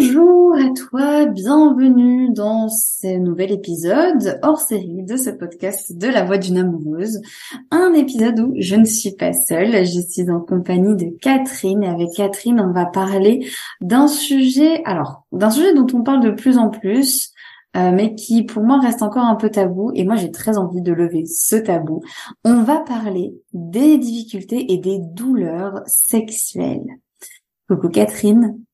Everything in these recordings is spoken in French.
Bonjour à toi, bienvenue dans ce nouvel épisode hors série de ce podcast de la voix d'une amoureuse. Un épisode où je ne suis pas seule, je suis en compagnie de Catherine et avec Catherine on va parler d'un sujet, alors d'un sujet dont on parle de plus en plus, euh, mais qui pour moi reste encore un peu tabou et moi j'ai très envie de lever ce tabou. On va parler des difficultés et des douleurs sexuelles. Coucou Catherine.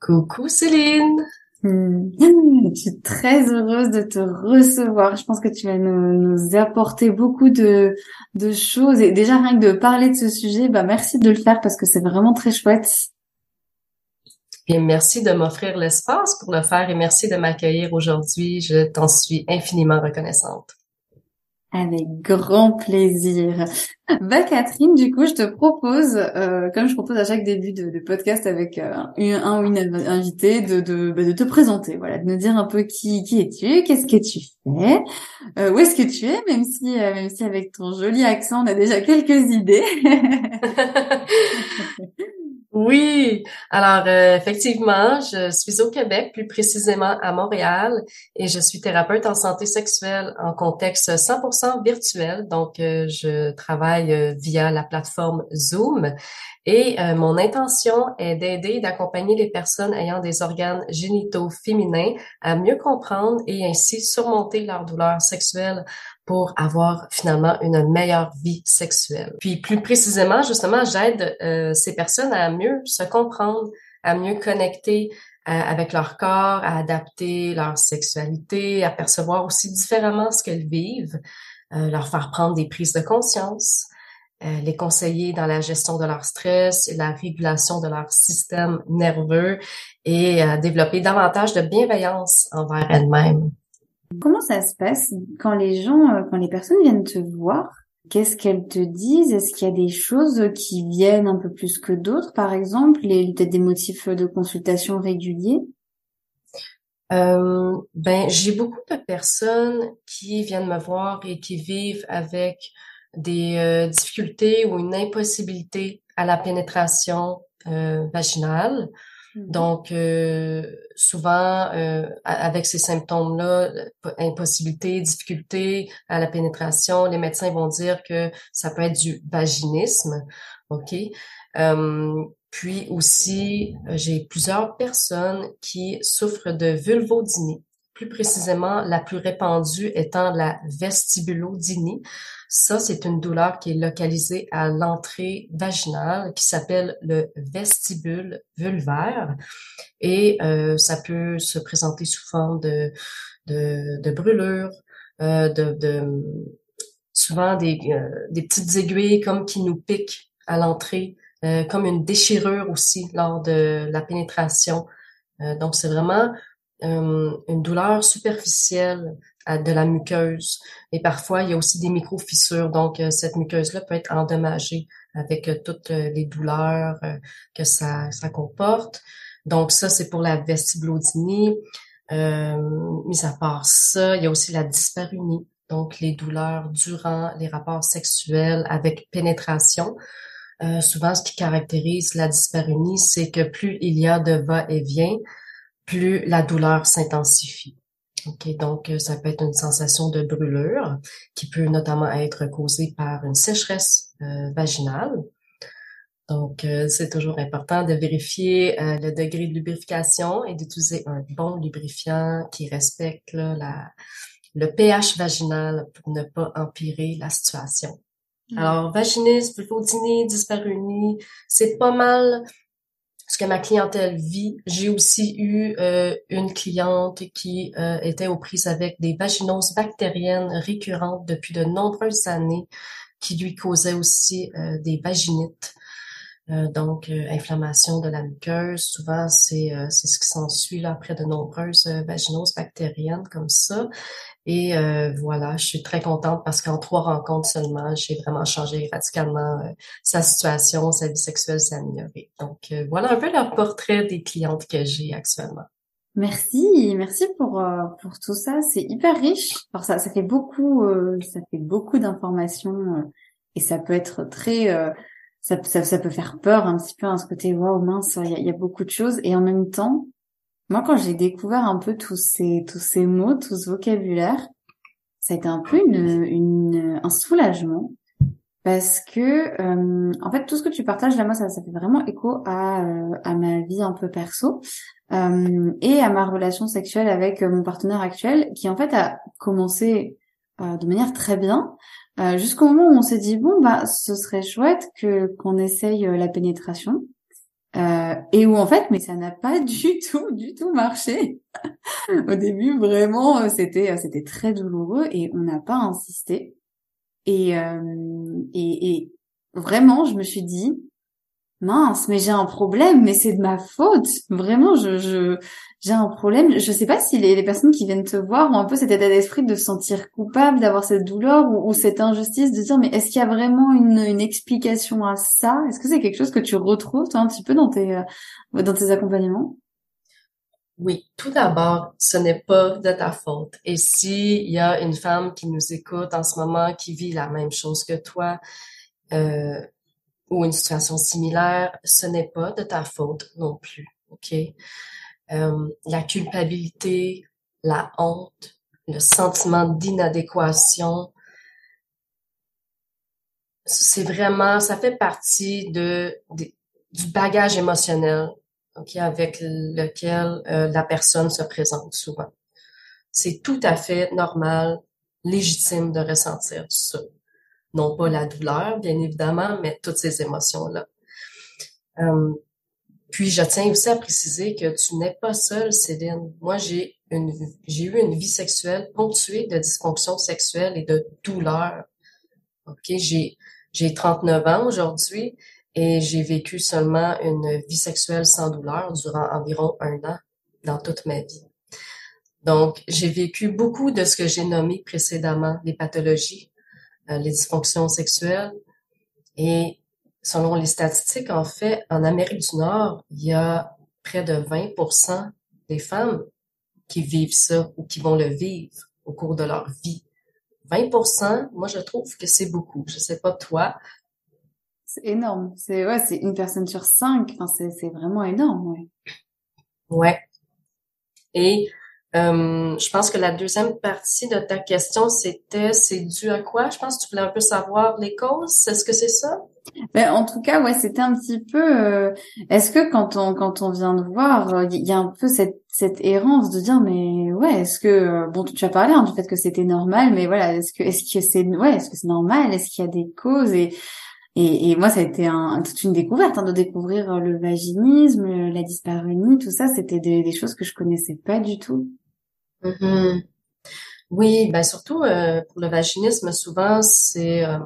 Coucou Céline. Hmm. Je suis très heureuse de te recevoir. Je pense que tu vas nous, nous apporter beaucoup de, de, choses. Et déjà, rien que de parler de ce sujet, bah, merci de le faire parce que c'est vraiment très chouette. Et merci de m'offrir l'espace pour le faire et merci de m'accueillir aujourd'hui. Je t'en suis infiniment reconnaissante. Avec grand plaisir. Bah Catherine, du coup, je te propose, euh, comme je propose à chaque début de, de podcast avec euh, un ou une invité, de, de, bah, de te présenter, voilà, de nous dire un peu qui, qui es-tu, qu'est-ce que tu fais, euh, où est-ce que tu es, même si, euh, même si avec ton joli accent, on a déjà quelques idées. Oui, alors euh, effectivement, je suis au Québec, plus précisément à Montréal, et je suis thérapeute en santé sexuelle en contexte 100% virtuel. Donc, euh, je travaille euh, via la plateforme Zoom, et mon intention est d'aider et d'accompagner les personnes ayant des organes génitaux féminins à mieux comprendre et ainsi surmonter leur douleur sexuelle pour avoir finalement une meilleure vie sexuelle. Puis plus précisément, justement, j'aide euh, ces personnes à mieux se comprendre, à mieux connecter euh, avec leur corps, à adapter leur sexualité, à percevoir aussi différemment ce qu'elles vivent, euh, leur faire prendre des prises de conscience, les conseiller dans la gestion de leur stress et la régulation de leur système nerveux et développer davantage de bienveillance envers elles-mêmes. Comment ça se passe quand les gens, euh, quand les personnes viennent te voir? Qu'est-ce qu'elles te disent? Est-ce qu'il y a des choses qui viennent un peu plus que d'autres, par exemple, des motifs de consultation réguliers? Euh, Ben, j'ai beaucoup de personnes qui viennent me voir et qui vivent avec des euh, difficultés ou une impossibilité à la pénétration vaginale. Mmh Donc, euh, souvent, euh, avec ces symptômes-là, impossibilité, difficulté à la pénétration, les médecins vont dire que ça peut être du vaginisme, ok? puis aussi, j'ai plusieurs personnes qui souffrent de vulvodynie plus précisément la plus répandue étant la vestibulodynie. Ça, c'est une douleur qui est localisée à l'entrée vaginale qui s'appelle le vestibule vulvaire et euh, ça peut se présenter sous forme de, de, de brûlure, euh, de, de, souvent des, euh, des petites aiguilles comme qui nous piquent à l'entrée, euh, comme une déchirure aussi lors de la pénétration. Euh, donc, c'est vraiment une douleur superficielle de la muqueuse. Et parfois, il y a aussi des micro-fissures. Donc, cette muqueuse-là peut être endommagée avec toutes les douleurs que ça, ça comporte. Donc, ça, c'est pour la vestibulodynie. Euh, mis à part ça, il y a aussi la dysparunie donc les douleurs durant les rapports sexuels avec pénétration. Euh, souvent, ce qui caractérise la dyspareunie, c'est que plus il y a de va-et-vient, plus la douleur s'intensifie. Ok, donc euh, ça peut être une sensation de brûlure qui peut notamment être causée par une sécheresse euh, vaginale. Donc, c'est toujours important de vérifier le degré de lubrification et d'utiliser un bon lubrifiant qui respecte la, le pH vaginal pour ne pas empirer la situation. Mm. Alors, vaginisme, pulpodynie, dyspareunie, c'est pas mal que ma clientèle vit. J'ai aussi eu euh, une cliente qui euh, était aux prises avec des vaginoses bactériennes récurrentes depuis de nombreuses années qui lui causaient aussi euh, des vaginites. donc, inflammation de la muqueuse, souvent c'est ce qui s'ensuit après de nombreuses vaginoses bactériennes comme ça. Et euh, voilà, je suis très contente parce qu'en trois rencontres seulement, j'ai vraiment changé radicalement euh, sa situation, sa vie sexuelle s'est améliorée. Donc euh, voilà un peu le portrait des clientes que j'ai actuellement. Merci, merci pour pour tout ça, c'est hyper riche. Alors ça ça fait beaucoup ça fait beaucoup d'informations et ça peut être très ça, ça, ça peut faire peur un petit peu à ce côté waouh mince, il y a beaucoup de choses et en même temps moi, quand j'ai découvert un peu tous ces tous ces mots, tout ce vocabulaire, ça a été un peu une, une un soulagement parce que euh, en fait tout ce que tu partages là, moi ça, ça fait vraiment écho à euh, à ma vie un peu perso euh, et à ma relation sexuelle avec mon partenaire actuel qui en fait a commencé de manière très bien jusqu'au moment où on s'est dit bon bah ce serait chouette que qu'on essaye la pénétration euh, et où en fait, mais ça n'a pas du tout, du tout marché. Au début, vraiment, euh, c'était, euh, c'était très douloureux et on n'a pas insisté. Et, et, et vraiment, je me suis dit, mince, mais j'ai un problème, mais c'est de ma faute. Vraiment, je, je, j'ai un problème. Je sais pas si les, personnes qui viennent te voir ont un peu cet état d'esprit de se sentir coupable, d'avoir cette douleur ou, cette injustice, de dire mais est-ce qu'il y a vraiment une, une explication à ça? Est-ce que c'est quelque chose que tu retrouves toi un petit peu dans tes euh, dans tes accompagnements? Oui, tout d'abord, ce n'est pas de ta faute. Et s'il y a une femme qui nous écoute en ce moment, qui vit la même chose que toi, euh, ou une situation similaire, ce n'est pas de ta faute non plus. OK? Euh, la culpabilité, la honte, le sentiment d'inadéquation, c'est vraiment, ça fait partie de, du bagage émotionnel ok, avec lequel euh, la personne se présente souvent. C'est tout à fait normal, légitime de ressentir ça non pas la douleur, bien évidemment, mais toutes ces émotions-là. Euh, puis je tiens aussi à préciser que tu n'es pas seule, Céline. Moi, j'ai une j'ai eu une vie sexuelle ponctuée de dysfonction sexuelle et de douleur. OK, j'ai j'ai 39 ans aujourd'hui et j'ai vécu seulement une vie sexuelle sans douleur durant environ un an dans toute ma vie. Donc, j'ai vécu beaucoup de ce que j'ai nommé précédemment, les pathologies euh, les dysfonctions sexuelles. Et selon les statistiques, en fait, en Amérique du Nord, il y a près de 20% des femmes qui vivent ça ou qui vont le vivre au cours de leur vie. 20% moi, je trouve que c'est beaucoup. Je sais pas toi. C'est énorme. C'est ouais, c'est une personne sur cinq. Enfin, c'est c'est vraiment énorme, ouais. Ouais. Et euh, je pense que la deuxième partie de ta question, c'était c'est dû à quoi? Je pense que tu voulais un peu savoir les causes. Est-ce que c'est ça? Ben, en tout cas, ouais, c'était un petit peu. Euh, est-ce que quand on quand on vient de voir, il y a un peu cette cette errance de dire mais ouais, est-ce que bon, tu as parlé hein, du fait que c'était normal, mais voilà, est-ce que est-ce que c'est ouais, est-ce que c'est normal, est-ce qu'il y a des causes? Et et, et moi, ça a été un, toute une découverte hein, de découvrir le vaginisme, la dyspareunie, tout ça. C'était des, des, choses que je connaissais pas du tout. Mm-hmm. Oui, ben surtout euh, pour le vaginisme, souvent c'est euh,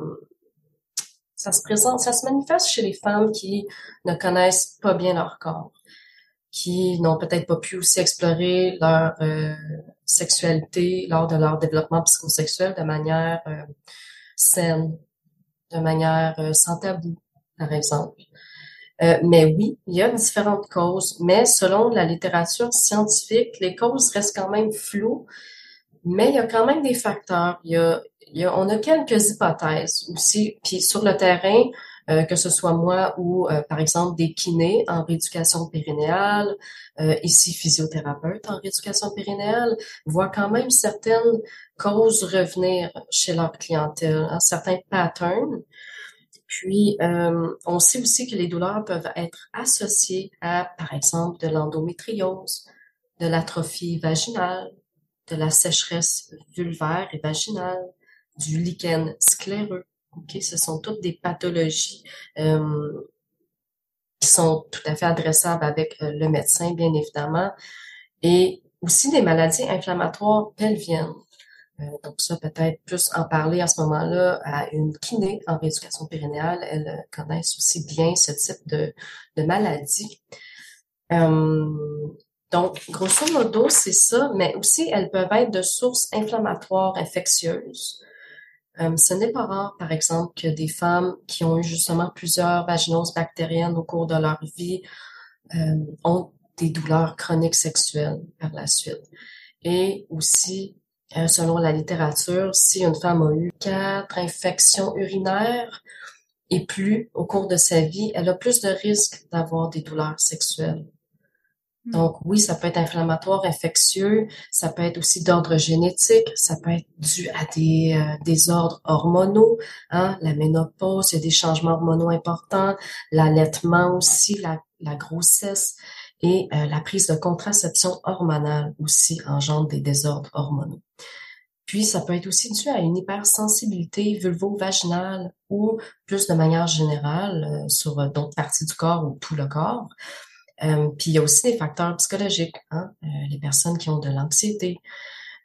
ça se présente, ça se manifeste chez les femmes qui ne connaissent pas bien leur corps, qui n'ont peut-être pas pu aussi explorer leur euh, sexualité lors de leur développement psychosexuel de manière saine, de manière sans tabou, par exemple. Mais oui, il y a différentes causes, mais selon la littérature scientifique, les causes restent quand même floues mais il y a quand même des facteurs. Il y a, il y a on a quelques hypothèses aussi. Puis sur le terrain, euh, que ce soit moi ou euh, par exemple des kinés en rééducation périnéale, euh, ici physiothérapeute en rééducation périnéale, voient quand même certaines causes revenir chez leur clientèle, hein, certains patterns. Puis, on sait aussi que les douleurs peuvent être associées à, par exemple, de l'endométriose, de l'atrophie vaginale, de la sécheresse vulvaire et vaginale, du lichen scléreux. Ok, ce sont toutes des pathologies euh, qui sont tout à fait adressables avec euh, le médecin, bien évidemment, et aussi des maladies inflammatoires pelviennes. Euh, donc ça, peut-être plus en parler à ce moment-là à une kiné en rééducation périnéale. Elle connaît aussi bien ce type de, maladie. Donc, grosso modo, c'est ça, mais aussi elles peuvent être de sources inflammatoires infectieuses. Euh, ce n'est pas rare, par exemple, que des femmes qui ont eu justement plusieurs vaginoses bactériennes au cours de leur vie euh, ont des douleurs chroniques sexuelles par la suite. Et aussi, euh, selon la littérature, si une femme a eu quatre infections urinaires et plus au cours de sa vie, elle a plus de risques d'avoir des douleurs sexuelles. Hmm. Donc oui, ça peut être inflammatoire, infectieux, ça peut être aussi d'ordre génétique, ça peut être dû à des euh, désordres hormonaux, hein, la ménopause, il y a des changements hormonaux importants, l'allaitement aussi, la, la, grossesse et euh, la prise de contraception hormonale aussi engendre des désordres hormonaux. Puis ça peut être aussi dû à une hypersensibilité vulvo-vaginale ou plus de manière générale euh, sur d'autres parties du corps ou tout le corps. Euh, puis il y a aussi des facteurs psychologiques, hein? Euh, les personnes qui ont de l'anxiété,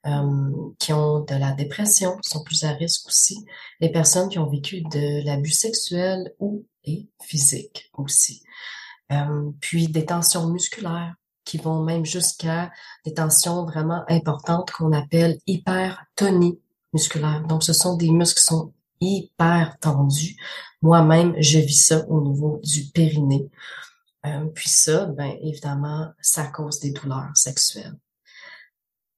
euh, qui ont de la dépression sont plus à risque aussi. Les personnes qui ont vécu de l'abus sexuel ou et physique aussi. Puis des tensions musculaires qui vont même jusqu'à des tensions vraiment importantes qu'on appelle hypertonie musculaire. Donc ce sont des muscles qui sont hyper tendus. Moi-même, je vis ça au niveau du périnée. Euh, puis ça, ben évidemment, ça cause des douleurs sexuelles.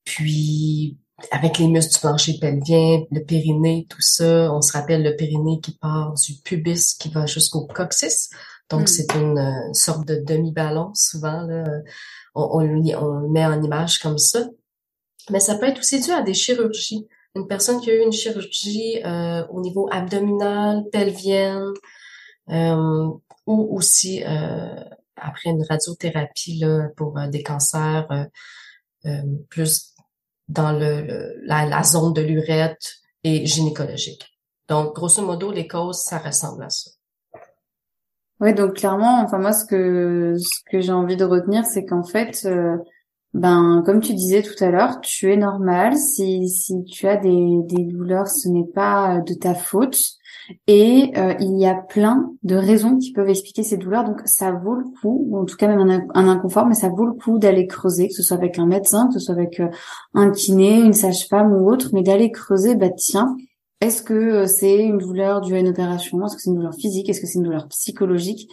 Puis avec les muscles du plancher pelvien, le périnée, tout ça, on se rappelle le périnée qui part du pubis qui va jusqu'au coccyx. Donc, hmm. c'est une, sorte de demi-ballon, souvent. Là, on, on, le met en image comme ça. Mais ça peut être aussi dû à des chirurgies. Une personne qui a eu une chirurgie euh, au niveau abdominal, pelvienne, euh, ou aussi euh, après une radiothérapie là, pour euh, des cancers euh, euh, plus dans le, la, zone de l'urètre et gynécologique. Donc, grosso modo, les causes, ça ressemble à ça. Oui, donc clairement, enfin moi, ce que ce que j'ai envie de retenir, c'est qu'en fait, ben comme tu disais tout à l'heure, tu es normal. Si si tu as des des douleurs, ce n'est pas de ta faute. Et euh, il y a plein de raisons qui peuvent expliquer ces douleurs. Donc ça vaut le coup, ou en tout cas même un, inconfort, mais ça vaut le coup d'aller creuser, que ce soit avec un médecin, que ce soit avec euh, un kiné, une sage-femme ou autre, mais d'aller creuser, bah tiens, est-ce que euh, c'est une douleur due à une opération? Est-ce que c'est une douleur physique? Est-ce que c'est une douleur psychologique?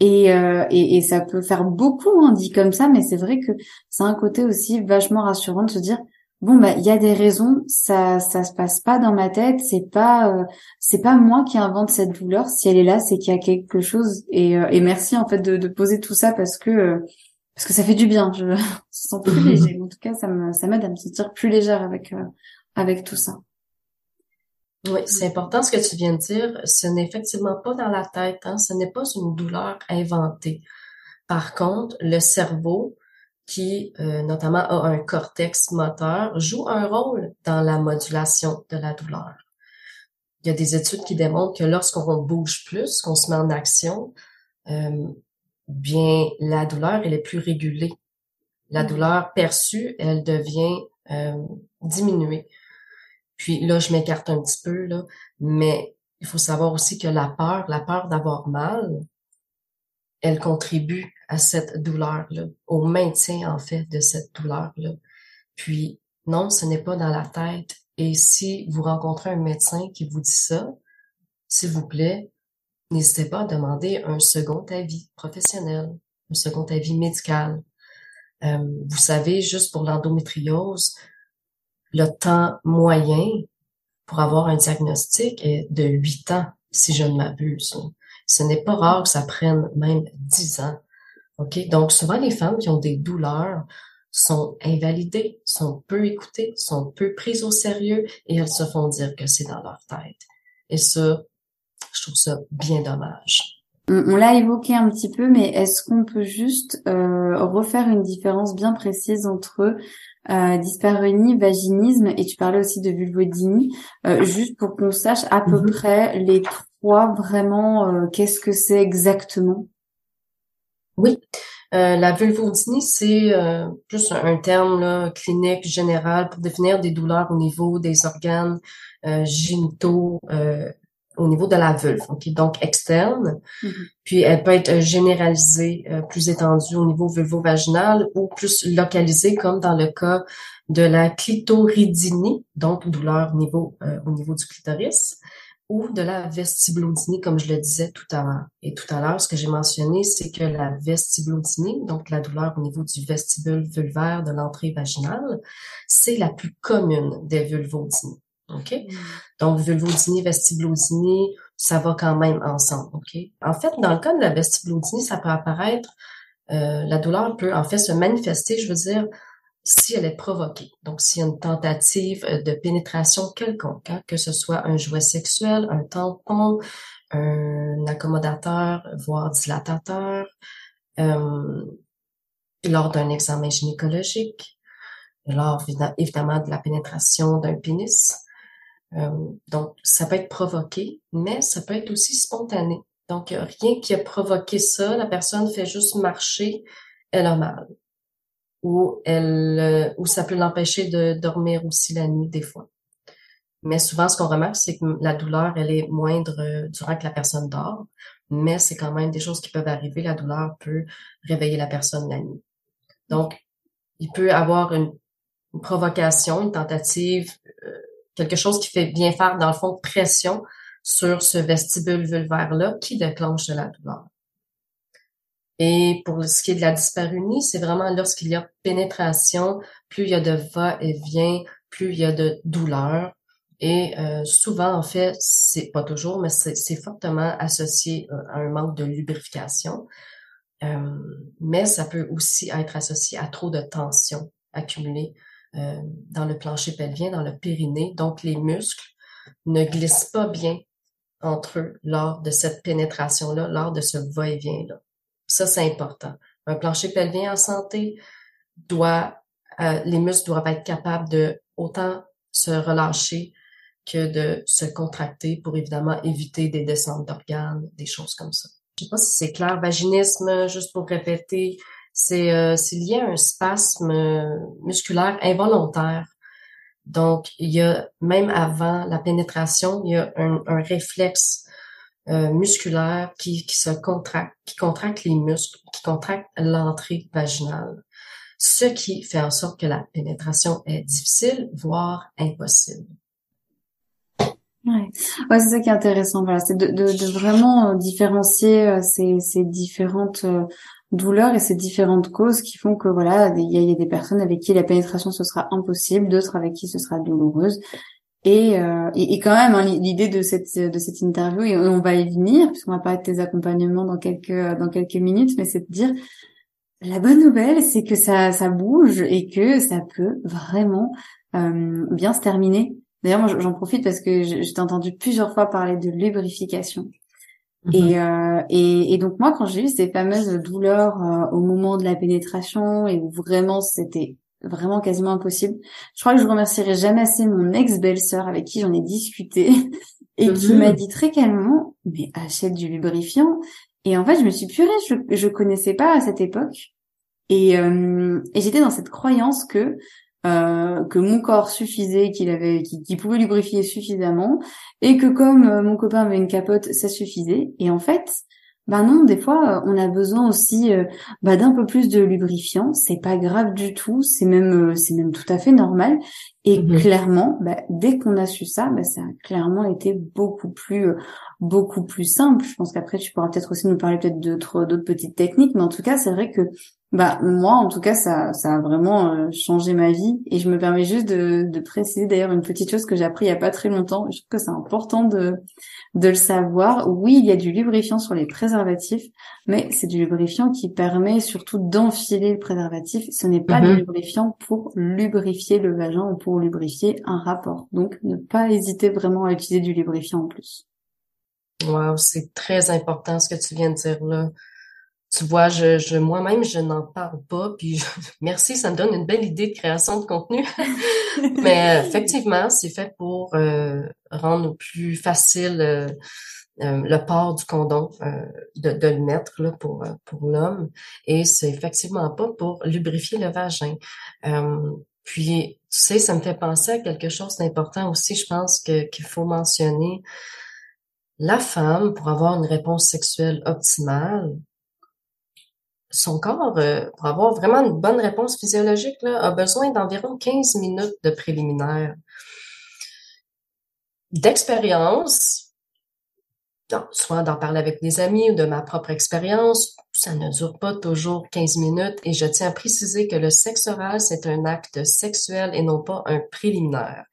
Et, et, et, ça peut faire beaucoup, hein, dit comme ça, mais c'est vrai que c'est un côté aussi vachement rassurant de se dire, bon bah il y a des raisons, ça ça se passe pas dans ma tête, c'est pas euh, c'est pas moi qui invente cette douleur. Si elle est là, c'est qu'il y a quelque chose. Et, euh, et merci en fait de, de, poser tout ça parce que euh, parce que ça fait du bien. Je me sens plus léger. En tout cas, ça me ça m'aide à me sentir plus légère avec avec tout ça. Oui, c'est important ce que tu viens de dire. Ce n'est effectivement pas dans la tête. Hein? Ce n'est pas une douleur inventée. Par contre, le cerveau qui euh, notamment a un cortex moteur, joue un rôle dans la modulation de la douleur. Il y a des études qui démontrent que lorsqu'on bouge plus, qu'on se met en action, euh, bien la douleur elle est plus régulée. La mm-hmm. douleur perçue, elle devient euh, diminuée. Puis là, je m'écarte un petit peu là, mais il faut savoir aussi que la peur, la peur d'avoir mal, elle contribue à cette douleur-là, au maintien en fait de cette douleur-là. Puis non, ce n'est pas dans la tête. Et si vous rencontrez un médecin qui vous dit ça, s'il vous plaît, n'hésitez pas à demander un second avis professionnel, un second avis médical. Euh, vous savez, juste pour l'endométriose, le temps moyen pour avoir un diagnostic est de 8 ans, si je ne m'abuse. Ce n'est pas rare que ça prenne même 10 ans. OK? Donc, souvent, les femmes qui ont des douleurs sont invalidées, sont peu écoutées, sont peu prises au sérieux et elles se font dire que c'est dans leur tête. Et ça, je trouve ça bien dommage. On, l'a évoqué un petit peu, mais est-ce qu'on peut juste euh, refaire une différence bien précise entre euh, dyspareunie, vaginisme et tu parlais aussi de vulvodynie, euh, juste pour qu'on sache à peu mhm. près les trois vraiment euh, qu'est-ce que c'est exactement? Oui, euh, la vulvodynie c'est plus un, terme clinique général pour définir des douleurs au niveau des organes génitaux au niveau de la vulve, donc externe. Mm-hmm. Puis elle peut être généralisée, euh, plus étendue au niveau vulvo-vaginal ou plus localisée comme dans le cas de la clitoridynie, donc douleur au niveau, euh, au niveau du clitoris, ou de la vestibulodinie, comme je le disais tout à l'heure. Et tout à l'heure, ce que j'ai mentionné, c'est que la vestibulodinie, donc la douleur au niveau du vestibule vulvaire de l'entrée vaginale, c'est la plus commune des vulvodynies. OK? Mm. Donc, vulvodynie, vestibulodynie, ça va quand même ensemble. OK? En fait, dans le cas de la vestibulodynie, ça peut apparaître, euh, la douleur peut en fait se manifester, je veux dire, si elle est provoquée. Donc, s'il y a une tentative euh, de pénétration quelconque, hein, que ce soit un jouet sexuel, un tampon, un accommodateur, voire dilatateur, euh, lors d'un examen gynécologique, lors évidemment de la pénétration d'un pénis, euh, donc, ça peut être provoqué, mais ça peut être aussi spontané. Donc, rien qui a provoqué ça, la personne fait juste marcher, elle a mal. Ou elle, euh, ou ça peut l'empêcher de dormir aussi la nuit des fois. Mais souvent, ce qu'on remarque, c'est que la douleur, elle est moindre euh, durant que la personne dort, mais c'est quand même des choses qui peuvent arriver. La douleur peut réveiller la personne la nuit. Donc, il peut avoir une, provocation, une tentative quelque chose qui fait bien faire, dans le fond, pression sur ce vestibule vulvaire-là qui déclenche la douleur. Et pour ce qui est de la dyspareunie, c'est vraiment lorsqu'il y a pénétration, plus il y a de va-et-vient, plus il y a de douleur. Et euh, souvent, en fait, c'est pas toujours, mais c'est fortement associé euh, à un manque de lubrification. Euh, mais ça peut aussi être associé à trop de tension accumulée euh, dans le plancher pelvien, dans le périnée. Donc, les muscles ne glissent pas bien entre eux lors de cette pénétration-là, lors de ce va-et-vient-là. Ça, c'est important. Un plancher pelvien en santé doit, euh, les muscles doivent être capables de autant se relâcher que de se contracter pour évidemment éviter des descentes d'organes, des choses comme ça. Je sais pas si c'est clair. Vaginisme, juste pour répéter, euh, c'est lié à un spasme euh, musculaire involontaire. Donc, il y a même avant la pénétration, il y a un, un réflexe euh, musculaire qui, qui se contracte, qui contracte les muscles, qui contracte l'entrée vaginale, ce qui fait en sorte que la pénétration est difficile, voire impossible. Ouais, ouais c'est ça qui est intéressant. Voilà, c'est de, de, de, vraiment différencier ces, ces différentes douleur et ces différentes causes qui font que voilà, il y, a des personnes avec qui la pénétration ce sera impossible, d'autres avec qui ce sera douloureuse. Et, euh, et, quand même, hein, l'idée de cette de cette interview, et on va y venir, puisqu'on va parler de tes accompagnements dans quelques dans quelques minutes, mais c'est de dire la bonne nouvelle, c'est que ça ça bouge et que ça peut vraiment euh, bien se terminer. D'ailleurs, moi j'en profite parce que t'ai entendu plusieurs fois parler de lubrification. Et, euh, et, et, donc moi, quand j'ai eu ces fameuses douleurs euh, au moment de la pénétration et où vraiment c'était vraiment quasiment impossible, je crois que je remercierai jamais assez mon ex-belle-sœur avec qui j'en ai discuté et qui m'a dit très calmement, mais achète du lubrifiant. Et en fait, je me suis purée, je, je connaissais pas à cette époque. Et, euh, et j'étais dans cette croyance que euh, que mon corps suffisait, qu'il avait, qu'il pouvait lubrifier suffisamment, et que comme euh, mon copain avait une capote, ça suffisait. Et en fait, ben non, des fois, euh, on a besoin aussi bah, d'un peu plus de lubrifiant. C'est pas grave du tout. C'est même, c'est même tout à fait normal. Et mhm. clairement, bah, dès qu'on a su ça, bah, ça a clairement été beaucoup plus, beaucoup plus simple. Je pense qu'après, tu pourras peut-être aussi nous parler peut-être d'autres, d'autres petites techniques. Mais en tout cas, c'est vrai que bah moi en tout cas ça ça a vraiment euh, changé ma vie et je me permets juste de, de préciser d'ailleurs une petite chose que j'ai appris il y a pas très longtemps. Je trouve que c'est important de de le savoir. Oui, il y a du lubrifiant sur les préservatifs, mais c'est du lubrifiant qui permet surtout d'enfiler le préservatif. Ce n'est pas du mhm. lubrifiant pour lubrifier le vagin ou pour lubrifier un rapport. Donc ne pas hésiter vraiment à utiliser du lubrifiant en plus. Wow, c'est très important ce que tu viens de dire là tu vois, je, je moi-même, je n'en parle pas. Puis merci, ça me donne une belle idée de création de contenu. Mais euh, effectivement, c'est fait pour euh, rendre plus facile euh, le port du condom, de, de, le mettre là, pour, pour l'homme. Et c'est effectivement pas pour lubrifier le vagin. puis, tu sais, ça me fait penser à quelque chose d'important aussi, je pense que qu'il faut mentionner. La femme, pour avoir une réponse sexuelle optimale, son corps, euh, pour avoir vraiment une bonne réponse physiologique, là, a besoin d'environ 15 minutes de préliminaire. D'expérience, soit d'en parler avec des amis ou de ma propre expérience, ça ne dure pas toujours 15 minutes et je tiens à préciser que le sexe oral, c'est un acte sexuel et non pas un préliminaire.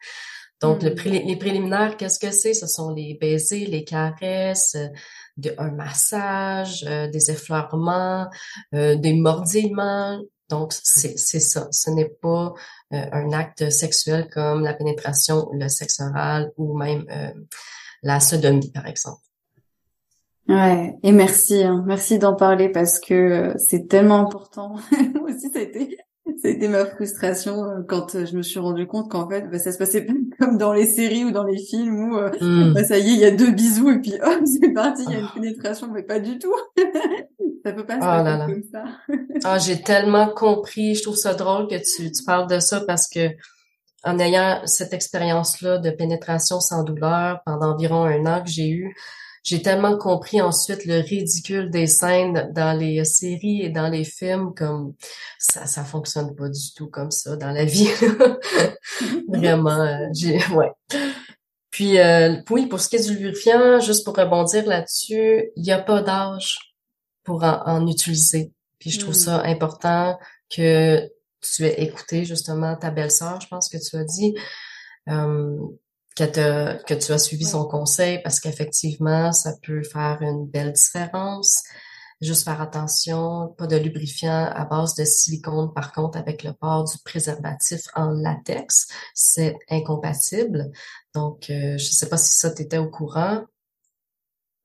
Donc, le hmm. les préliminaires, qu'est-ce que c'est? Ce sont les baisers, les caresses, un massage, euh, des effleurements, euh, des mordillements. Donc, c'est ça. Ce n'est pas euh, un acte sexuel comme la pénétration, le sexe oral ou même la sodomie, par exemple. Ouais, et merci, hein. merci d'en parler parce que c'est tellement important. Moi aussi, ça a été c'était ma frustration euh, quand euh, je me suis rendu compte qu'en fait, bah, ça se passait pas comme dans les séries ou dans les films où euh, hmm. bah, ça y est, il y a deux bisous et puis hop, c'est parti, il y a une ah. pénétration, mais pas du tout. ça peut pas se oh passer comme ça. ah, j'ai tellement compris. Je trouve ça drôle que tu, tu parles de ça parce que en ayant cette expérience-là de pénétration sans douleur pendant environ un an que j'ai eu, j'ai tellement compris ensuite le ridicule des scènes dans les séries et dans les films comme ça ça fonctionne pas du tout comme ça dans la vie vraiment euh, j'ai ouais. Puis euh, oui pour ce qui est du lubrifiant juste pour rebondir là-dessus il n'y a pas d'âge pour en, utiliser. Puis je trouve mm. ça important que tu aies écouté justement ta belle-sœur je pense que tu as dit. Euh, que, que tu as suivi son conseil parce qu'effectivement, ça peut faire une belle différence. Juste faire attention, pas de lubrifiant à base de silicone. Par contre, avec le port du préservatif en latex, c'est incompatible. Donc, euh, je sais pas si ça t'était au courant.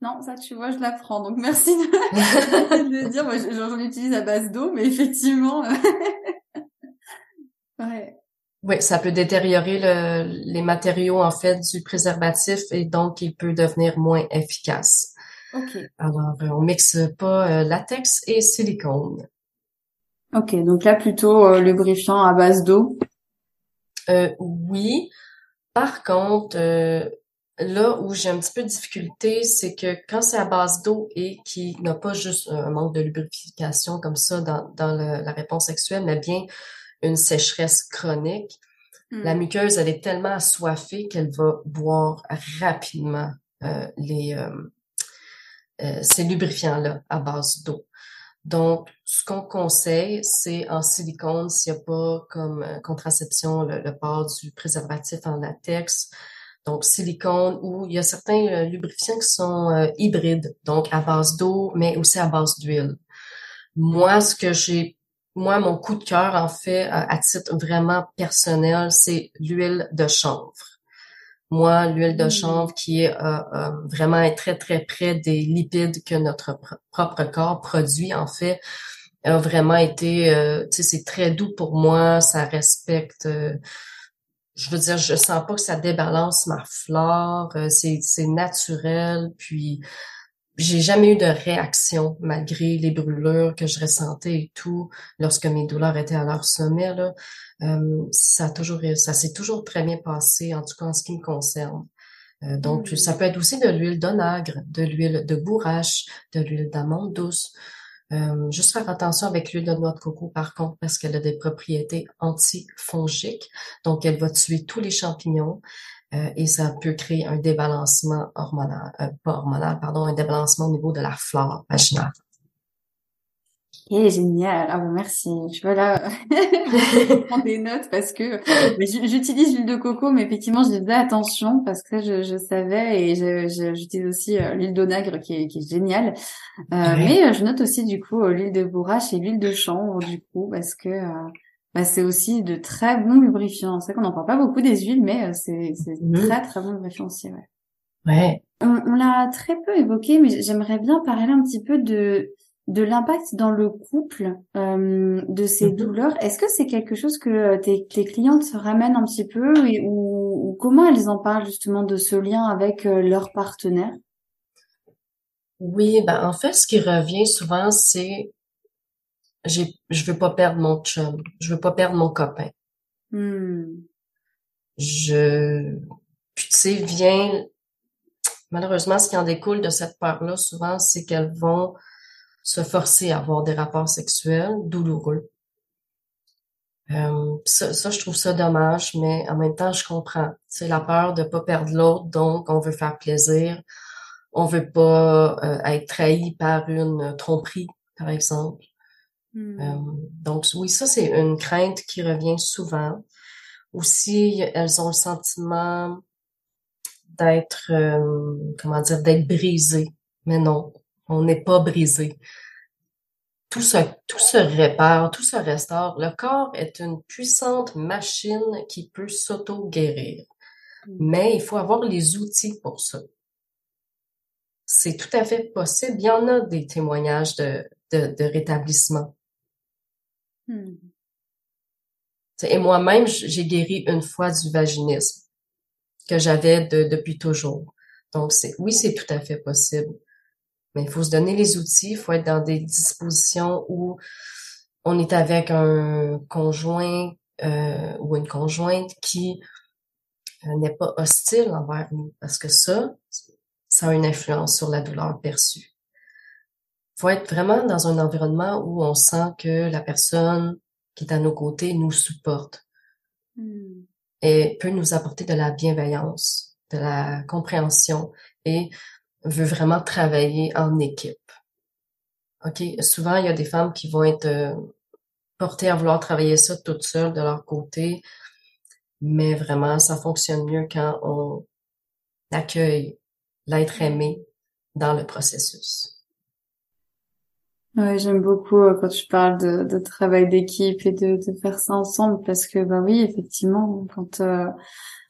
Non, ça, tu vois, je l'apprends. Donc, merci de, le dire. Moi, j'en utilise à base d'eau, mais effectivement, ouais. Oui, ça peut détériorer le, les matériaux en fait du préservatif et donc il peut devenir moins efficace. OK. Alors, euh, on mixe pas euh, latex et silicone. OK, donc là plutôt euh, lubrifiant à base d'eau? Euh, oui. Par contre, là où j'ai un petit peu de difficulté, c'est que quand c'est à base d'eau et qui n'a pas juste un manque de lubrification comme ça dans, dans la réponse sexuelle, mais bien une sécheresse chronique, la hmm. muqueuse, elle est tellement assoiffée qu'elle va boire rapidement euh, les, euh, euh, ces lubrifiants-là à base d'eau. Donc, ce qu'on conseille, c'est en silicone, s'il n'y a pas comme contraception le, le, port du préservatif en latex. Donc, silicone ou il y a certains lubrifiants qui sont hybrides, donc à base d'eau, mais aussi à base d'huile. Moi, ce que j'ai moi, mon coup de cœur, en fait, à, titre vraiment personnel, c'est l'huile de chanvre. Moi, l'huile de Mmh. chanvre qui est euh, euh, vraiment très très près des lipides que notre pr- propre corps produit en fait a vraiment été euh, tu sais c'est très doux pour moi, ça respecte euh, je veux dire je sens pas que ça débalance ma flore, euh, c'est c'est naturel puis j'ai jamais eu de réaction malgré les brûlures que je ressentais et tout lorsque mes douleurs étaient à leur sommet là. Euh, ça a toujours ça s'est toujours très bien passé en tout cas en ce qui me concerne. Euh, donc Mmh. ça peut être aussi de l'huile d'onagre, de l'huile de bourrache, de l'huile d'amande douce. Euh, juste faire attention avec l'huile de noix de coco par contre parce qu'elle a des propriétés antifongiques. Donc elle va tuer tous les champignons euh, et ça peut créer un débalancement hormonal, euh, pas hormonal, pardon, un débalancement au niveau de la flore vaginale. Ok, génial. Ah bon, merci. Je vois là, prendre des notes parce que j'utilise l'huile de coco, mais effectivement, je faisais attention parce que je, je savais et je- je- j'utilise aussi euh, l'huile d'onagre qui est, qui est géniale. Euh, mais euh, je note aussi du coup l'huile de bourrache et l'huile de chanvre du coup parce que euh, bah, c'est aussi de très bons lubrifiants. C'est vrai qu'on n'en parle pas beaucoup des huiles, mais euh, c'est Mhm. très très bon lubrifiant aussi. Ouais. Ouais. On, on l'a très peu évoqué, mais j'aimerais bien parler un petit peu de de l'impact dans le couple euh, de ces Mhm. douleurs. Est-ce que c'est quelque chose que euh, tes, tes clientes se ramènent un petit peu et, ou, ou comment elles en parlent justement de ce lien avec leur partenaire? Oui, ben en fait, ce qui revient souvent, c'est j'ai je veux pas perdre mon chum, je veux pas perdre mon copain. Hmm. Je puis tu sais, vient malheureusement ce qui en découle de cette peur-là souvent, c'est qu'elles vont se forcer à avoir des rapports sexuels douloureux. Euh, ça, ça, je trouve ça dommage, mais en même temps, je comprends. C'est la peur de pas perdre l'autre, donc on veut faire plaisir. On veut pas euh, être trahi par une tromperie, par exemple. Hmm. Euh, donc oui, ça c'est une crainte qui revient souvent. Aussi, elles ont le sentiment d'être, euh, comment dire, d'être brisées. Mais non, on n'est pas brisé. Tout se, tout se répare, tout se restaure. Le corps est une puissante machine qui peut s'auto-guérir. Mm. Mais il faut avoir les outils pour ça. C'est tout à fait possible. Il y en a des témoignages de, de, de rétablissement. Hmm. Et moi-même, j'ai guéri une fois du vaginisme que j'avais de, depuis toujours. Donc, c'est, oui, c'est tout à fait possible. Mais il faut se donner les outils, il faut être dans des dispositions où on est avec un conjoint euh, ou une conjointe qui euh, n'est pas hostile envers nous. Parce que ça, ça a une influence sur la douleur perçue. Il faut être vraiment dans un environnement où on sent que la personne qui est à nos côtés nous supporte Hmm. et peut nous apporter de la bienveillance, de la compréhension et veut vraiment travailler en équipe. OK, souvent il y a des femmes qui vont être euh, portées à vouloir travailler ça toutes seules de leur côté, mais vraiment ça fonctionne mieux quand on accueille l'être aimé dans le processus. Ouais, j'aime beaucoup euh, quand tu parles de, de travail d'équipe et de, de faire ça ensemble parce que bah oui, effectivement, quand euh,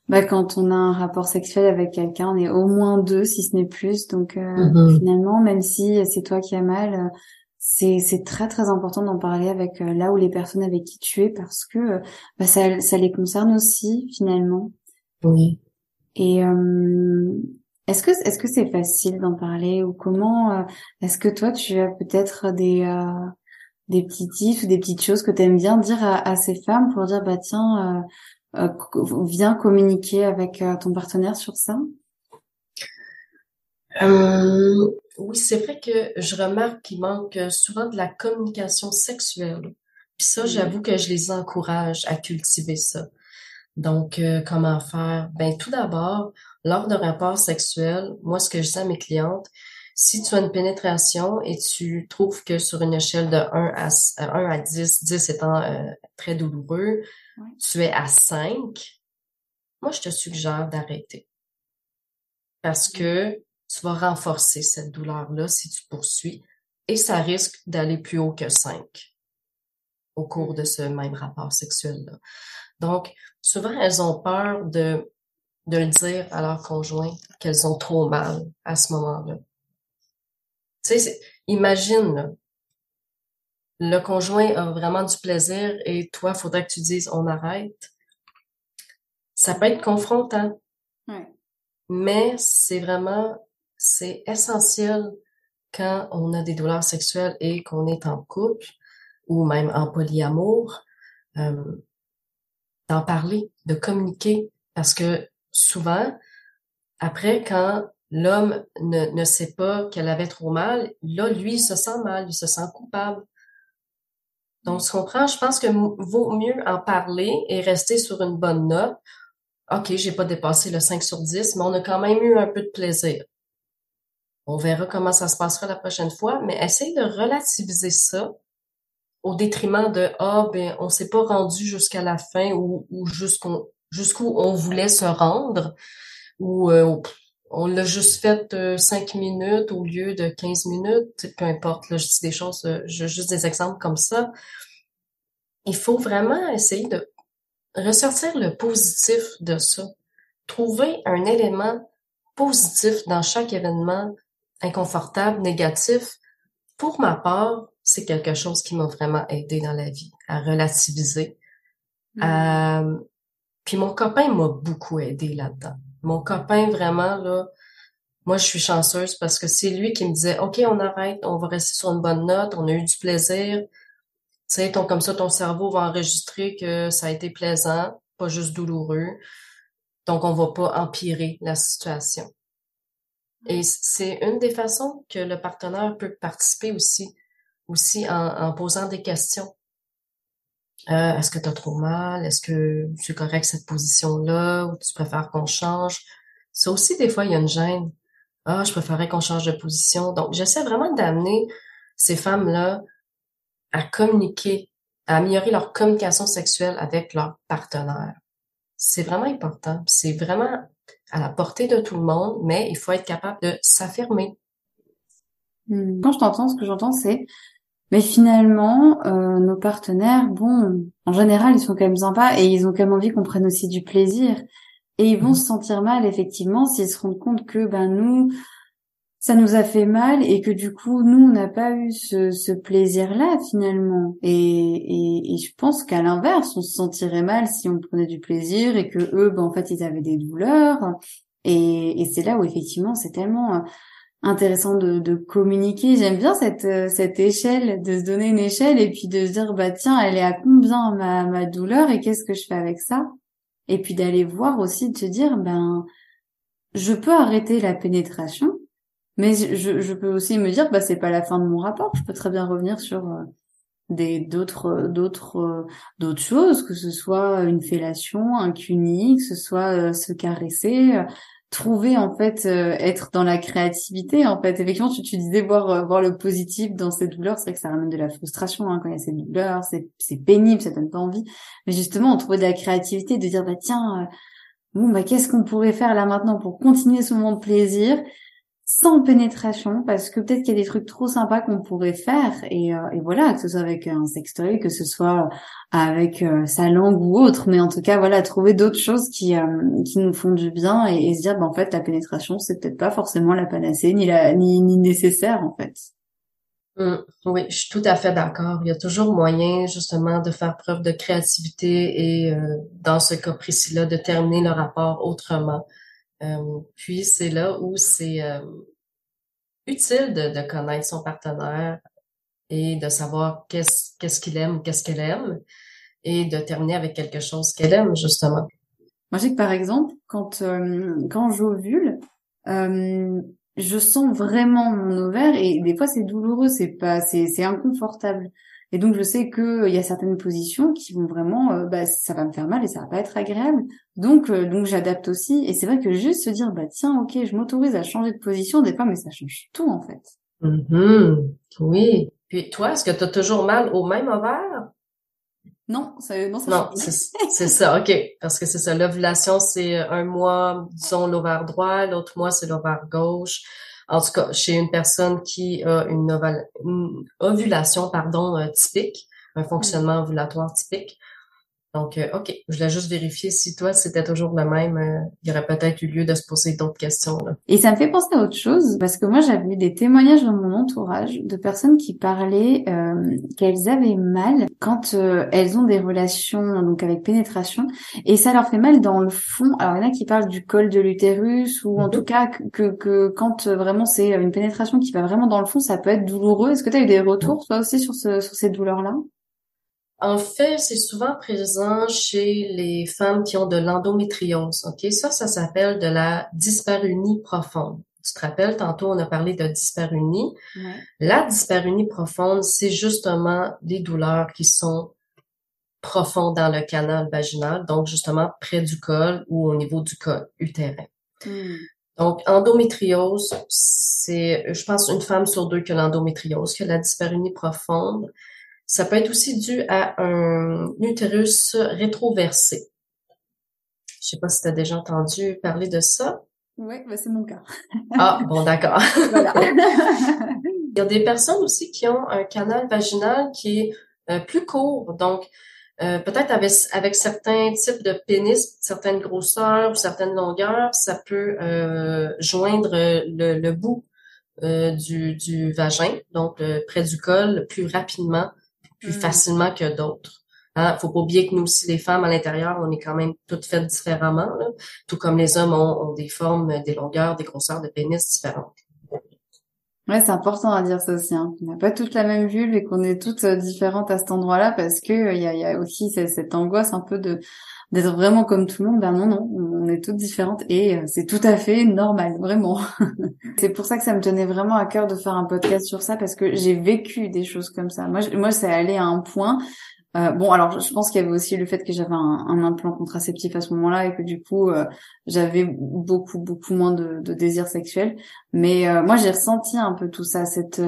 bah quand on a un rapport sexuel avec quelqu'un, on est au moins deux si ce n'est plus. Donc euh, Mhm. finalement, même si c'est toi qui as mal, euh, c'est c'est très très important d'en parler avec là où les personnes avec qui tu es parce que bah ça ça les concerne aussi finalement. Oui. Et euh, est-ce que est-ce que c'est facile d'en parler ou comment euh, est-ce que toi tu as peut-être des euh, des petits tips ou des petites choses que tu aimes bien dire à, à ces femmes pour dire bah tiens euh, euh, viens communiquer avec euh, ton partenaire sur ça? Euh, oui, c'est vrai que je remarque qu'il manque souvent de la communication sexuelle. Puis ça, Mhm. j'avoue que je les encourage à cultiver ça. Donc, euh, comment faire? Ben, tout d'abord, lors d'un rapport sexuel, moi, ce que je dis à mes clientes, si tu as une pénétration et tu trouves que sur une échelle de 1 à, s- euh, 1 à 10, 10 étant euh, très douloureux, Ouais. tu es à 5, moi, je te suggère d'arrêter. Parce que tu vas renforcer cette douleur-là si tu poursuis et ça risque d'aller plus haut que 5 au cours de ce même rapport sexuel-là. Donc, souvent, elles ont peur de de le dire à leur conjoint qu'elles ont trop mal à ce moment-là. Tu sais, imagine, là, le conjoint a vraiment du plaisir et toi, il faudrait que tu dises on arrête. Ça peut être confrontant. Mais c'est vraiment, c'est essentiel quand on a des douleurs sexuelles et qu'on est en couple ou même en polyamour, euh, d'en parler, de communiquer. Parce que souvent, après, quand l'homme ne, sait pas qu'elle avait trop mal, là, lui, il se sent mal, il se sent coupable. Donc, tu comprends? Je pense que vaut mieux en parler et rester sur une bonne note. OK, j'ai pas dépassé le 5 sur 10, mais on a quand même eu un peu de plaisir. On verra comment ça se passera la prochaine fois, mais essaye de relativiser ça au détriment de ah ben on s'est pas rendu jusqu'à la fin ou, ou jusqu'où jusqu'où on voulait se rendre ou euh, on l'a juste fait euh, cinq minutes au lieu de 15 minutes, peu importe, là, je dis des choses, euh, je, juste des exemples comme ça. Il faut vraiment essayer de ressortir le positif de ça. Trouver un élément positif dans chaque événement inconfortable, négatif. Pour ma part, c'est quelque chose qui m'a vraiment aidé dans la vie, à relativiser. Mmh. Puis mon copain m'a beaucoup aidé là-dedans. Mon copain, vraiment, là, moi, je suis chanceuse parce que c'est lui qui me disait, OK, on arrête, on va rester sur une bonne note, on a eu du plaisir. Tu sais, ton, comme ça, ton cerveau va enregistrer que ça a été plaisant, pas juste douloureux. Donc, on va pas empirer la situation. Et c'est une des façons que le partenaire peut participer aussi, aussi en, en posant des questions. Euh, est-ce que tu as trop mal? Est-ce que c'est correct cette position-là? Ou tu préfères qu'on change? Ça aussi, des fois, il y a une gêne. Ah, je préférerais qu'on change de position. Donc, j'essaie vraiment d'amener ces femmes-là à communiquer, à améliorer leur communication sexuelle avec leur partenaire. C'est vraiment important. C'est vraiment à la portée de tout le monde, mais il faut être capable de s'affirmer. Hmm. Quand je t'entends, ce que j'entends, c'est mais finalement, euh, nos partenaires, bon, en général, ils sont quand même sympas et ils ont quand même envie qu'on prenne aussi du plaisir. Et ils vont mmh. se sentir mal, effectivement, s'ils se rendent compte que, ben, nous, ça nous a fait mal et que du coup, nous, on n'a pas eu ce, ce plaisir-là, finalement. Et, et, et je pense qu'à l'inverse, on se sentirait mal si on prenait du plaisir et que eux, ben, en fait, ils avaient des douleurs. Et, et c'est là où, effectivement, c'est tellement intéressant de, de communiquer. J'aime bien cette euh, cette échelle, de se donner une échelle et puis de se dire bah tiens, elle est à combien ma ma douleur et qu'est-ce que je fais avec ça? Et puis d'aller voir aussi de se dire ben je peux arrêter la pénétration, mais je, je peux aussi me dire bah c'est pas la fin de mon rapport. Je peux très bien revenir sur euh, des d'autres d'autres euh, d'autres choses que ce soit une fellation un cuni que ce soit se caresser trouver en fait euh, être dans la créativité en fait. Effectivement tu, tu disais voir euh, voir le positif dans ces douleurs c'est vrai que ça ramène de la frustration hein, quand il y a ces douleurs c'est c'est pénible ça donne pas envie. Mais justement on trouver de la créativité de dire bah tiens euh, bon bah qu'est-ce qu'on pourrait faire là maintenant pour continuer ce moment de plaisir? Sans pénétration parce que peut-être qu'il y a des trucs trop sympas qu'on pourrait faire et, euh, et, voilà que ce soit avec un sextoy que ce soit avec euh, sa langue ou autre. Mais en tout cas voilà trouver d'autres choses qui euh, qui nous font du bien et, se dire bah en fait la pénétration c'est peut-être pas forcément la panacée ni la ni, ni nécessaire en fait. Mmh. oui je suis tout à fait d'accord. Il y a toujours moyen justement de faire preuve de créativité et dans ce cas précis-là de terminer le rapport autrement euh, puis c'est là où c'est euh, utile de, connaître son partenaire et de savoir qu'est-ce qu'il aime, qu'est-ce qu'elle aime, et de terminer avec quelque chose qu'elle aime justement. Moi, j'ai que par exemple, quand euh, quand j'ovule, euh, je sens vraiment mon ovaire et des fois c'est douloureux, c'est pas, c'est c'est inconfortable. Et donc, je sais qu'il euh, y a certaines positions qui vont vraiment, euh, bah, ça va me faire mal et ça va pas être agréable. Donc, euh, donc j'adapte aussi. Et c'est vrai que juste se dire, bah tiens, ok, je m'autorise à changer de position des fois, mais ça change tout en fait. Mm-hmm. Oui. Puis toi, est-ce que tu as toujours mal au même ovaire? Non, ça, non, non c'est ça, ok. Parce que c'est ça, l'ovulation, c'est un mois, disons, l'ovaire droit, l'autre mois, c'est l'ovaire gauche en tout cas chez une personne qui a une, ovulation pardon euh, typique, un fonctionnement ovulatoire typique. Donc, euh, OK, je voulais juste vérifier si toi, c'était toujours le même. Euh, il y aurait peut-être eu lieu de se poser d'autres questions. Là. Et ça me fait penser à autre chose, parce que moi, j'avais eu des témoignages dans mon entourage de personnes qui parlaient euh, qu'elles avaient mal quand elles ont des relations donc avec pénétration, et ça leur fait mal dans le fond. Alors, il y en a qui parlent du col de l'utérus, ou en mhm. tout cas que, que, quand vraiment c'est une pénétration qui va vraiment dans le fond, ça peut être douloureux. Est-ce que tu as eu des retours, toi aussi, sur, ce, sur ces douleurs-là? En fait, c'est souvent présent chez les femmes qui ont de l'endométriose. Ok, ça, ça s'appelle de la dysparunie profonde. Tu te rappelles, tantôt on a parlé de dysparunie. La dysparunie profonde, c'est justement des douleurs qui sont profondes dans le canal vaginal, donc justement près du col ou au niveau du col utérin. Hmm. Donc, endométriose, c'est, je pense, une femme sur deux qui a l'endométriose, qui a la dysparunie profonde. Ça peut être aussi dû à un utérus rétroversé. Je sais pas si tu as déjà entendu parler de ça. Oui, ben c'est mon cas. ah, bon, d'accord. Il y a des personnes aussi qui ont un canal vaginal qui est euh, plus court. Donc, euh, peut-être avec, avec certains types de pénis, certaines grosseurs ou certaines longueurs, ça peut euh, joindre le, le bout du, du vagin, donc près du col, plus rapidement plus mm. facilement que d'autres. Hein, faut pas oublier que nous aussi, les femmes à l'intérieur, on est quand même toutes faites différemment, tout comme les hommes ont, des formes, des longueurs, des grosseurs de pénis différentes. Ouais, c'est important à dire ça aussi. Hein. On n'a pas toutes la même vulve et qu'on est toutes euh, différentes à cet endroit-là parce que il euh, y, a, aussi cette, angoisse un peu de d'être vraiment comme tout le monde. Ben non, non, on est toutes différentes et euh, c'est tout à fait normal, vraiment. c'est pour ça que ça me tenait vraiment à cœur de faire un podcast sur ça parce que j'ai vécu des choses comme ça. Moi, moi, c'est allé à un point. Euh, bon, alors je pense qu'il y avait aussi le fait que j'avais un, un, implant contraceptif à ce moment-là et que du coup euh, j'avais beaucoup beaucoup moins de, de désir sexuel. Mais moi, j'ai ressenti un peu tout ça, cette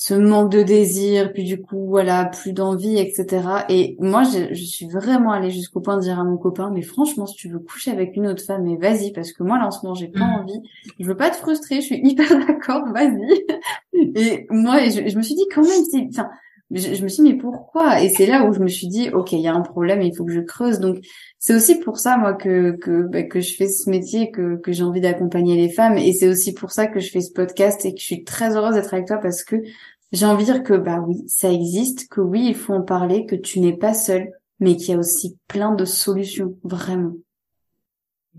ce manque de désir, puis du coup, voilà, plus d'envie, etc. Et moi, je, je suis vraiment allée jusqu'au point de dire à mon copain, mais franchement, si tu veux coucher avec une autre femme, mais vas-y, parce que moi, là, en ce moment, j'ai pas mm. envie. Je veux pas te frustrer, je suis hyper d'accord, vas-y. Et moi, je, je, me suis dit quand même, c'est, enfin, je, me suis dit mais pourquoi? Et c'est là où je me suis dit ok il y a un problème il faut que je creuse. Donc c'est aussi pour ça moi que que bah, que je fais ce métier que que j'ai envie d'accompagner les femmes. Et c'est aussi pour ça que je fais ce podcast et que je suis très heureuse d'être avec toi parce que j'ai envie de dire que bah oui ça existe que oui il faut en parler que tu n'es pas seule mais qu'il y a aussi plein de solutions vraiment.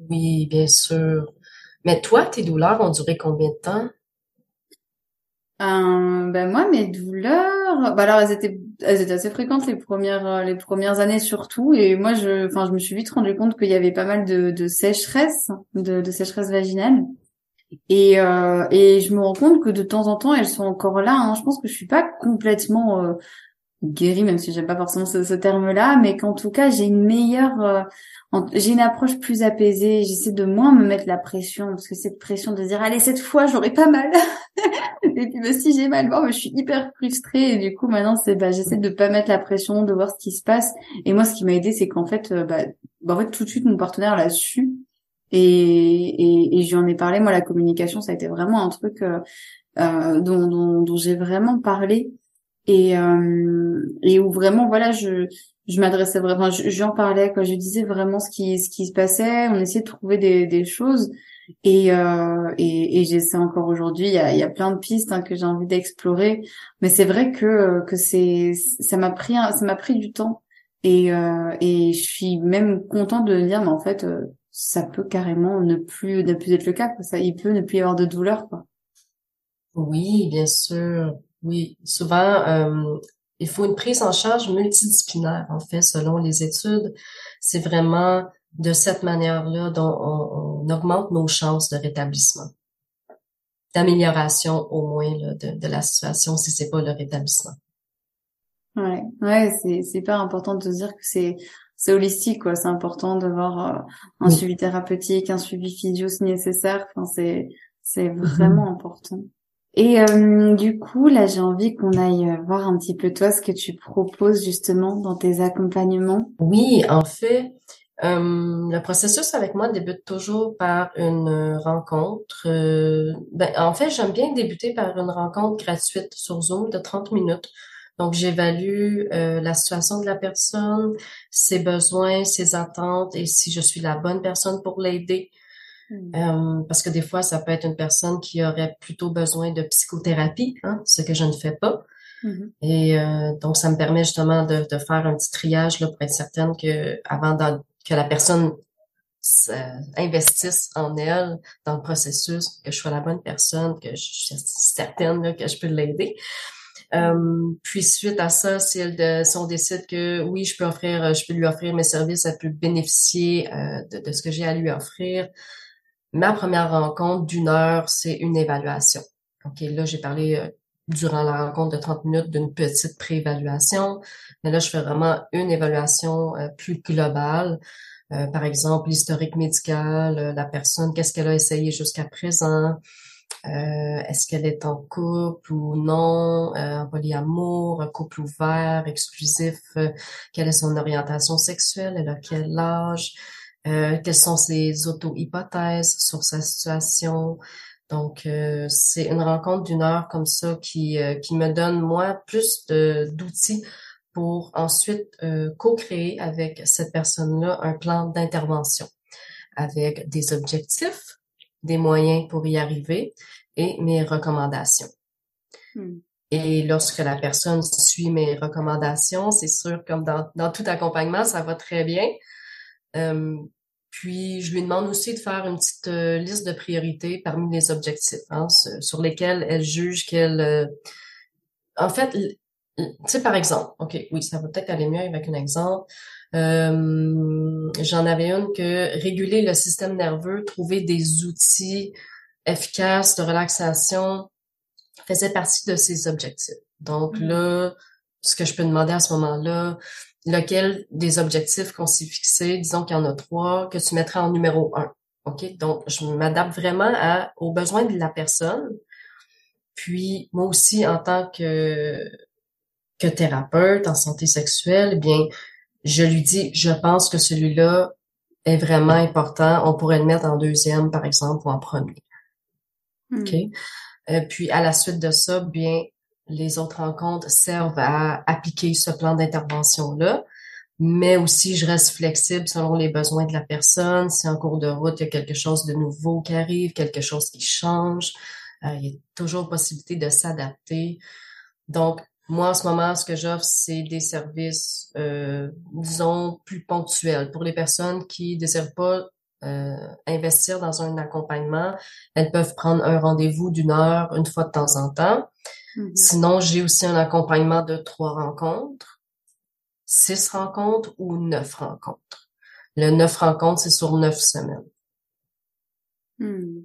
Oui bien sûr. Mais toi tes douleurs ont duré combien de temps? Euh, ben moi mes douleurs bah alors elles étaient elles étaient assez fréquentes les premières euh, les premières années surtout et moi je enfin je me suis vite rendu compte qu'il y avait pas mal de, de sécheresse de, de sécheresse vaginale et euh, et je me rends compte que de temps en temps elles sont encore là hein. je pense que je suis pas complètement euh, guérie même si j'aime pas forcément ce, ce terme là mais qu'en tout cas j'ai une meilleure euh, j'ai une approche plus apaisée, j'essaie de moins me mettre la pression, parce que cette pression de dire, allez, cette fois, j'aurai pas mal. et puis, bah, si j'ai mal, bon, je suis hyper frustrée, et du coup, maintenant, c'est, bah, j'essaie de pas mettre la pression, de voir ce qui se passe. Et moi, ce qui m'a aidé, c'est qu'en fait, euh, bah, bah, en fait, tout de suite, mon partenaire l'a su. Et, et, et je lui en ai parlé. Moi, la communication, ça a été vraiment un truc euh, euh dont, dont, dont j'ai vraiment parlé. Et, euh, et où vraiment, voilà, je, je m'adressais vraiment, j'en parlais, quoi. Je disais vraiment ce qui, ce qui se passait. On essayait de trouver des, des choses. Et, euh, et, et j'essaie encore aujourd'hui. Il y a, il y a plein de pistes hein, que j'ai envie d'explorer. Mais c'est vrai que, que c'est, ça m'a pris, ça m'a pris du temps. Et, euh, et je suis même contente de dire, mais en fait, euh, ça peut carrément ne plus, ne plus être le cas. Quoi. Ça, il peut ne plus y avoir de douleur, quoi. Oui, bien sûr. Oui, souvent, euh, il faut une prise en charge multidisciplinaire, en fait, selon les études. C'est vraiment de cette manière-là dont on, augmente nos chances de rétablissement, d'amélioration au moins de, de, la situation si c'est pas le rétablissement. Ouais, ouais, c'est c'est hyper important de se dire que c'est c'est holistique quoi. C'est important d'avoir euh, un suivi thérapeutique, un suivi physio si nécessaire. Enfin, c'est c'est mm-hmm. vraiment important. Et euh, du coup, là, j'ai envie qu'on aille euh, voir un petit peu toi ce que tu proposes justement dans tes accompagnements. Oui, en fait, euh, le processus avec moi débute toujours par une rencontre. ben, en fait, j'aime bien débuter par une rencontre gratuite sur Zoom de 30 minutes. Donc, j'évalue euh, la situation de la personne, ses besoins, ses attentes et si je suis la bonne personne pour l'aider. Hmm. Euh, parce que des fois, ça peut être une personne qui aurait plutôt besoin de psychothérapie, hein, ce que je ne fais pas. Mm-hmm. Et euh, donc, ça me permet justement de, de, faire un petit triage là, pour être certaine que avant que la personne investisse en elle dans le processus, que je sois la bonne personne, que je suis certaine là, que je peux l'aider. Euh, puis suite à ça, si, elle de, si on décide que oui, je peux offrir, je peux lui offrir mes services, elle peut bénéficier euh, de, de, ce que j'ai à lui offrir. Ma première rencontre d'une heure, c'est une évaluation. OK, là, j'ai parlé euh, durant la rencontre de 30 minutes d'une petite préévaluation, mais là, je fais vraiment une évaluation euh, plus globale. Euh, par exemple, l'historique médical, la personne, qu'est-ce qu'elle a essayé jusqu'à présent, euh, est-ce qu'elle est en couple ou non, euh, en polyamour, un couple ouvert, exclusif, euh, quelle est son orientation sexuelle, elle a quel âge, quelles sont ses auto-hypothèses sur sa situation? Donc, c'est une rencontre d'une heure comme ça qui, qui me donne, moi, plus d'outils pour ensuite co-créer avec cette personne-là un plan d'intervention avec des objectifs, des moyens pour y arriver et mes recommandations. Hmm. Et lorsque la personne suit mes recommandations, c'est sûr, comme dans, dans, tout accompagnement, ça va très bien. Puis, je lui demande aussi de faire une petite euh, liste de priorités parmi les objectifs hein, sur lesquels elle juge qu'elle... Euh, en fait, tu sais, par exemple, OK, oui, ça va peut-être aller mieux avec un exemple. Euh, j'en avais une que réguler le système nerveux, trouver des outils efficaces de relaxation faisait partie de ses objectifs. Donc mm. là, ce que je peux demander à ce moment-là, lequel des objectifs qu'on s'est fixés, disons qu'il y en a trois, que tu mettrais en numéro un. OK? Donc, je m'adapte vraiment à, aux besoins de la personne. Puis, moi aussi, en tant que, que thérapeute en santé sexuelle, eh bien, je lui dis, je pense que celui-là est vraiment important. On pourrait le mettre en deuxième, par exemple, ou en premier. Hmm. OK? Euh, puis, à la suite de ça, bien, les autres rencontres servent à appliquer ce plan d'intervention-là, mais aussi je reste flexible selon les besoins de la personne. Si en cours de route, il y a quelque chose de nouveau qui arrive, quelque chose qui change, euh, il y a toujours possibilité de s'adapter. Donc, moi, en ce moment, ce que j'offre, c'est des services, euh, disons, plus ponctuels. Pour les personnes qui ne désirent pas euh, investir dans un accompagnement, elles peuvent prendre un rendez-vous d'une heure une fois de temps en temps. Mm-hmm. Sinon, j'ai aussi un accompagnement de trois rencontres, six rencontres ou neuf rencontres. Le neuf rencontres, c'est sur neuf semaines. Mm.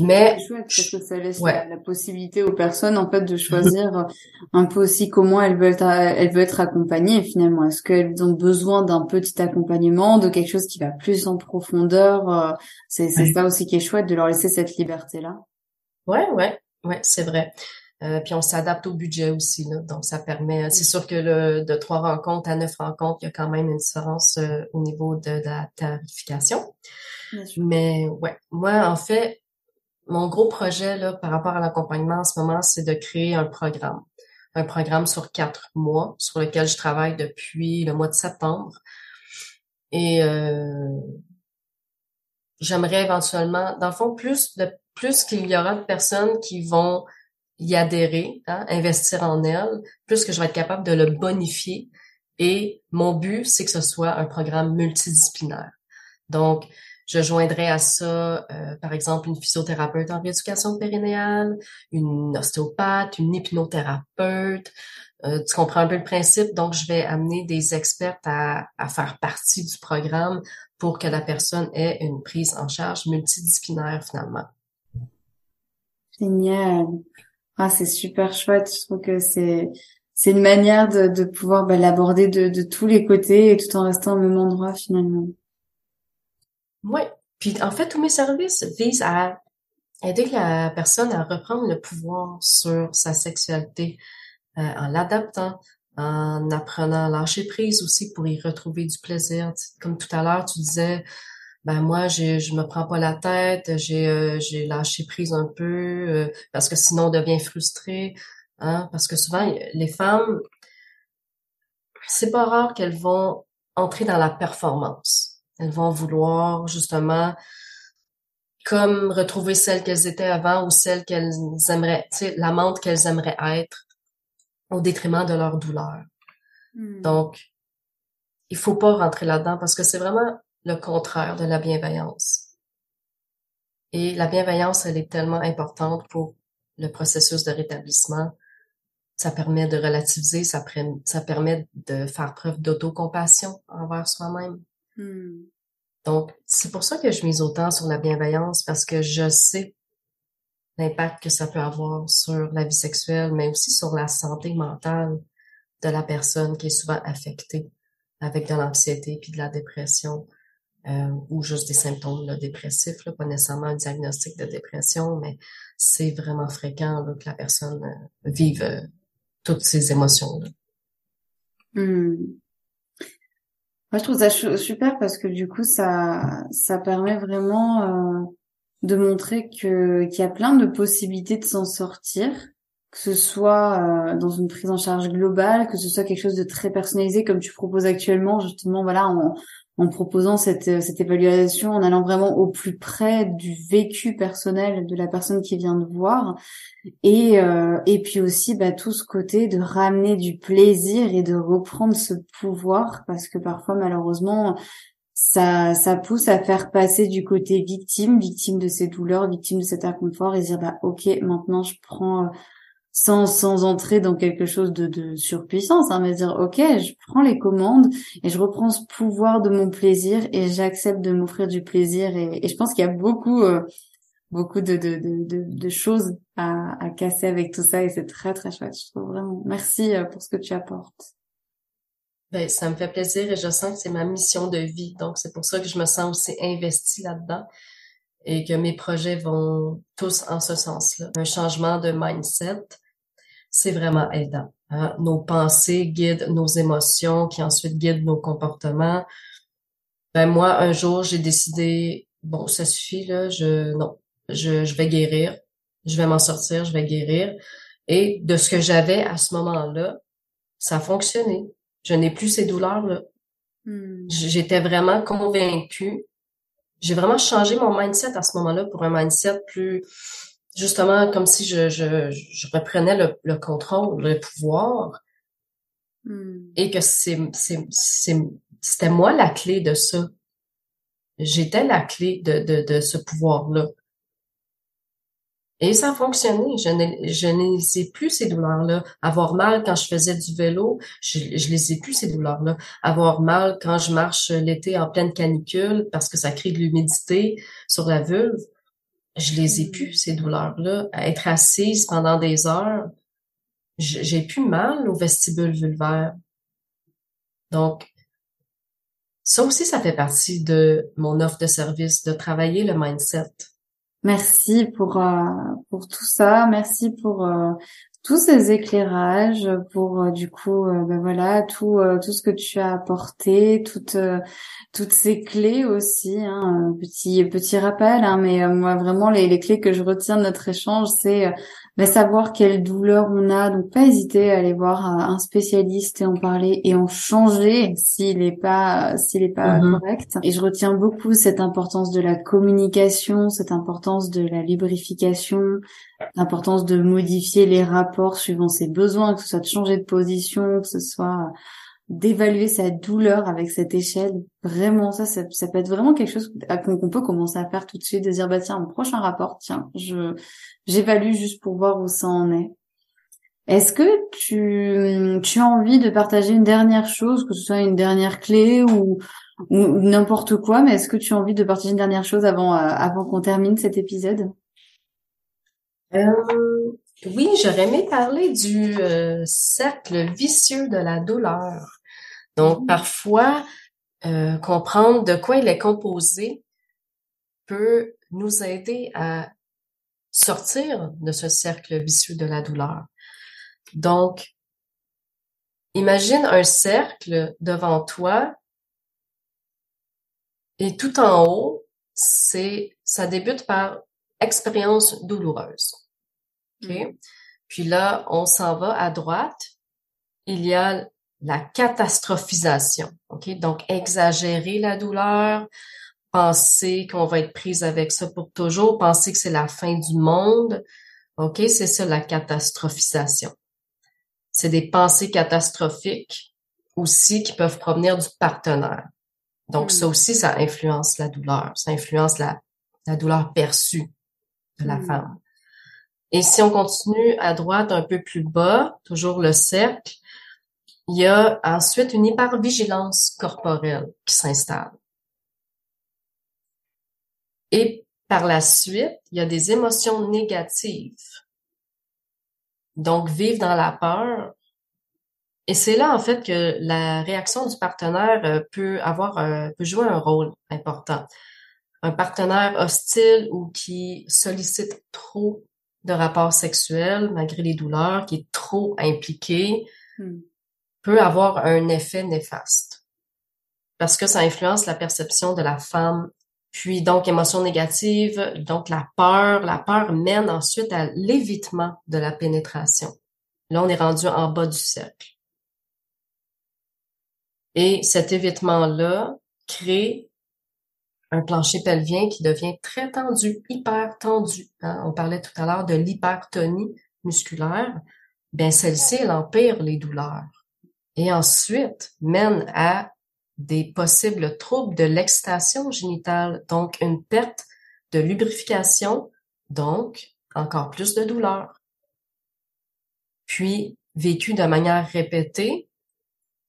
Mais chouette parce que ça laisse la, possibilité aux personnes en fait de choisir un peu aussi comment elles veulent être, elles veulent être accompagnées finalement. Est-ce qu'elles ont besoin d'un petit accompagnement, de quelque chose qui va plus en profondeur euh, C'est c'est ça aussi qui est chouette de leur laisser cette liberté là. Ouais ouais ouais c'est vrai. Euh, puis on s'adapte au budget aussi là, donc ça permet. C'est sûr que le, de trois rencontres à neuf rencontres, il y a quand même une différence euh, au niveau de, de la tarification. Mais ouais, moi en fait mon gros projet là, par rapport à l'accompagnement en ce moment, c'est de créer un programme. Un programme sur quatre mois sur lequel je travaille depuis le mois de septembre. Et euh, j'aimerais éventuellement, dans le fond, plus de plus qu'il y aura de personnes qui vont y adhérer, hein, investir en elles, plus que je vais être capable de le bonifier. Et mon but, c'est que ce soit un programme multidisciplinaire. Donc, je joindrais à ça, euh, par exemple, une physiothérapeute en rééducation périnéale, une ostéopathe, une hypnothérapeute. Euh, tu comprends un peu le principe, donc je vais amener des expertes à, à faire partie du programme pour que la personne ait une prise en charge multidisciplinaire finalement. Génial. Ah, c'est super chouette. Je trouve que c'est c'est une manière de, de pouvoir bah, l'aborder de, de tous les côtés et tout en restant au même endroit finalement. Oui. Puis en fait, tous mes services visent à aider la personne à reprendre le pouvoir sur sa sexualité euh, en l'adaptant, en apprenant à lâcher prise aussi pour y retrouver du plaisir. Comme tout à l'heure, tu disais, ben moi, j'ai, je me prends pas la tête, j'ai, euh, j'ai lâché prise un peu euh, parce que sinon on devient frustré. Hein? Parce que souvent, les femmes, c'est pas rare qu'elles vont entrer dans la performance. Elles vont vouloir justement comme retrouver celle qu'elles étaient avant ou celle qu'elles aimeraient, tu sais, l'amante qu'elles aimeraient être au détriment de leur douleur. Hmm. Donc, il faut pas rentrer là-dedans parce que c'est vraiment le contraire de la bienveillance. Et la bienveillance, elle est tellement importante pour le processus de rétablissement. Ça permet de relativiser, ça, ça permet de faire preuve d'autocompassion envers soi-même. Hmm. Donc, c'est pour ça que je mise autant sur la bienveillance parce que je sais l'impact que ça peut avoir sur la vie sexuelle, mais aussi sur la santé mentale de la personne qui est souvent affectée avec de l'anxiété puis de la dépression euh, ou juste des symptômes dépressifs, là, pas nécessairement un diagnostic de dépression, mais c'est vraiment fréquent que la personne euh, vive euh, toutes ces émotions-là. Hmm. Moi, je trouve ça super parce que du coup, ça, ça permet vraiment de montrer que qu'il y a plein de possibilités de s'en sortir, que ce soit dans une prise en charge globale, que ce soit quelque chose de très personnalisé comme tu proposes actuellement, justement, voilà, en, en proposant cette, euh, cette évaluation, en allant vraiment au plus près du vécu personnel de la personne qui vient de voir, et euh, et puis aussi bah, tout ce côté de ramener du plaisir et de reprendre ce pouvoir, parce que parfois malheureusement ça ça pousse à faire passer du côté victime, victime de ses douleurs, victime de cet inconfort, et dire bah ok maintenant je prends euh, sans sans entrer dans quelque chose de, de surpuissance, hein, mais dire ok, je prends les commandes et je reprends ce pouvoir de mon plaisir et j'accepte de m'offrir du plaisir et, je pense qu'il y a beaucoup euh, beaucoup de, de, de, de, choses à, à casser avec tout ça et c'est très très chouette, je trouve vraiment. Merci euh, pour ce que tu apportes. Ben, ça me fait plaisir et je sens que c'est ma mission de vie, donc c'est pour ça que je me sens aussi investie là-dedans et que mes projets vont tous en ce sens-là. Un changement de mindset, c'est vraiment aidant. Hein. Nos pensées guident nos émotions, qui ensuite guident nos comportements. Ben moi, un jour, j'ai décidé, bon, ça suffit là, je non, je, je vais guérir, je vais m'en sortir, je vais guérir. Et de ce que j'avais à ce moment-là, ça a fonctionné. Je n'ai plus ces douleurs-là. Hmm. J'étais vraiment convaincue j'ai vraiment changé mon mindset à ce moment-là pour un mindset plus justement comme si je, je, je reprenais le, le contrôle, le pouvoir. Hmm. Et que c'est, c'est, c'était moi la clé de ça. J'étais la clé de, de, de ce pouvoir-là. Et ça a fonctionné. Je ne, je ai plus ces douleurs-là. Avoir mal quand je faisais du vélo, je, je les ai plus ces douleurs-là. Avoir mal quand je marche l'été en pleine canicule parce que ça crée de l'humidité sur la vulve, je les ai plus ces douleurs-là. être assise pendant des heures, j'ai plus mal au vestibule vulvaire. Donc, ça aussi, ça fait partie de mon offre de service, de travailler le mindset. Merci pour euh, pour tout ça. Merci pour euh, tous ces éclairages, pour euh, du coup, ben voilà, tout tout ce que tu as apporté, toutes toutes ces clés aussi. Hein, petit petit rappel, hein, mais moi vraiment les, les clés que je retiens de notre échange, c'est bah, savoir quelle douleur on a, donc pas hésiter à aller voir un spécialiste et en parler et en changer s'il est pas s'il est pas mm-hmm. correct. Et je retiens beaucoup cette importance de la communication, cette importance de la lubrification, l'importance de modifier les rapports suivant ses besoins, que ce soit de changer de position, que ce soit d'évaluer sa douleur avec cette échelle. Vraiment, ça, ça, peut être vraiment quelque chose qu'on peut commencer à faire tout de suite, de dire, bah tiens, mon prochain rapport, tiens, je j'évalue juste pour voir où ça en est. Est-ce que tu, tu as envie de partager une dernière chose, que ce soit une dernière clé ou, ou n'importe quoi, mais est-ce que tu as envie de partager une dernière chose avant, euh, avant qu'on termine cet épisode? Euh, Oui, j'aurais aimé parler du euh, cercle vicieux de la douleur. Donc, mmh. parfois, euh, comprendre de quoi il est composé peut nous aider à sortir de ce cercle vicieux de la douleur. Donc, imagine un cercle devant toi et tout en haut, c'est, ça débute par expérience douloureuse. Okay? Mmh. Puis là, on s'en va à droite. Il y a la catastrophisation. OK? Donc, exagérer la douleur, penser qu'on va être prise avec ça pour toujours, penser que c'est la fin du monde. OK? C'est ça la catastrophisation. C'est des pensées catastrophiques aussi qui peuvent provenir du partenaire. Donc, ça hmm. aussi, ça influence la douleur. Ça influence la, la douleur perçue de la hmm. femme. Et si on continue à droite un peu plus bas, toujours le cercle, il y a ensuite une hypervigilance corporelle qui s'installe. Et par la suite, il y a des émotions négatives. Donc, vivre dans la peur. Et c'est là, en fait, que la réaction du partenaire euh, peut avoir, peut jouer un rôle important. Un partenaire hostile ou qui sollicite trop de rapports sexuels malgré les douleurs, qui est trop impliqué, hmm. peut avoir un effet néfaste. Parce que ça influence la perception de la femme. Puis donc, émotions négatives, donc la peur. La peur mène ensuite à l'évitement de la pénétration. Là, on est rendu en bas du cercle. Et cet évitement-là crée un plancher pelvien qui devient très tendu, hyper tendu. Hein. On parlait tout à l'heure de l'hypertonie musculaire. Bien, celle-ci, elle empire les douleurs. Et ensuite, mène à des possibles troubles de l'excitation génitale, donc une perte de lubrification, donc encore plus de douleur. Puis, vécu de manière répétée,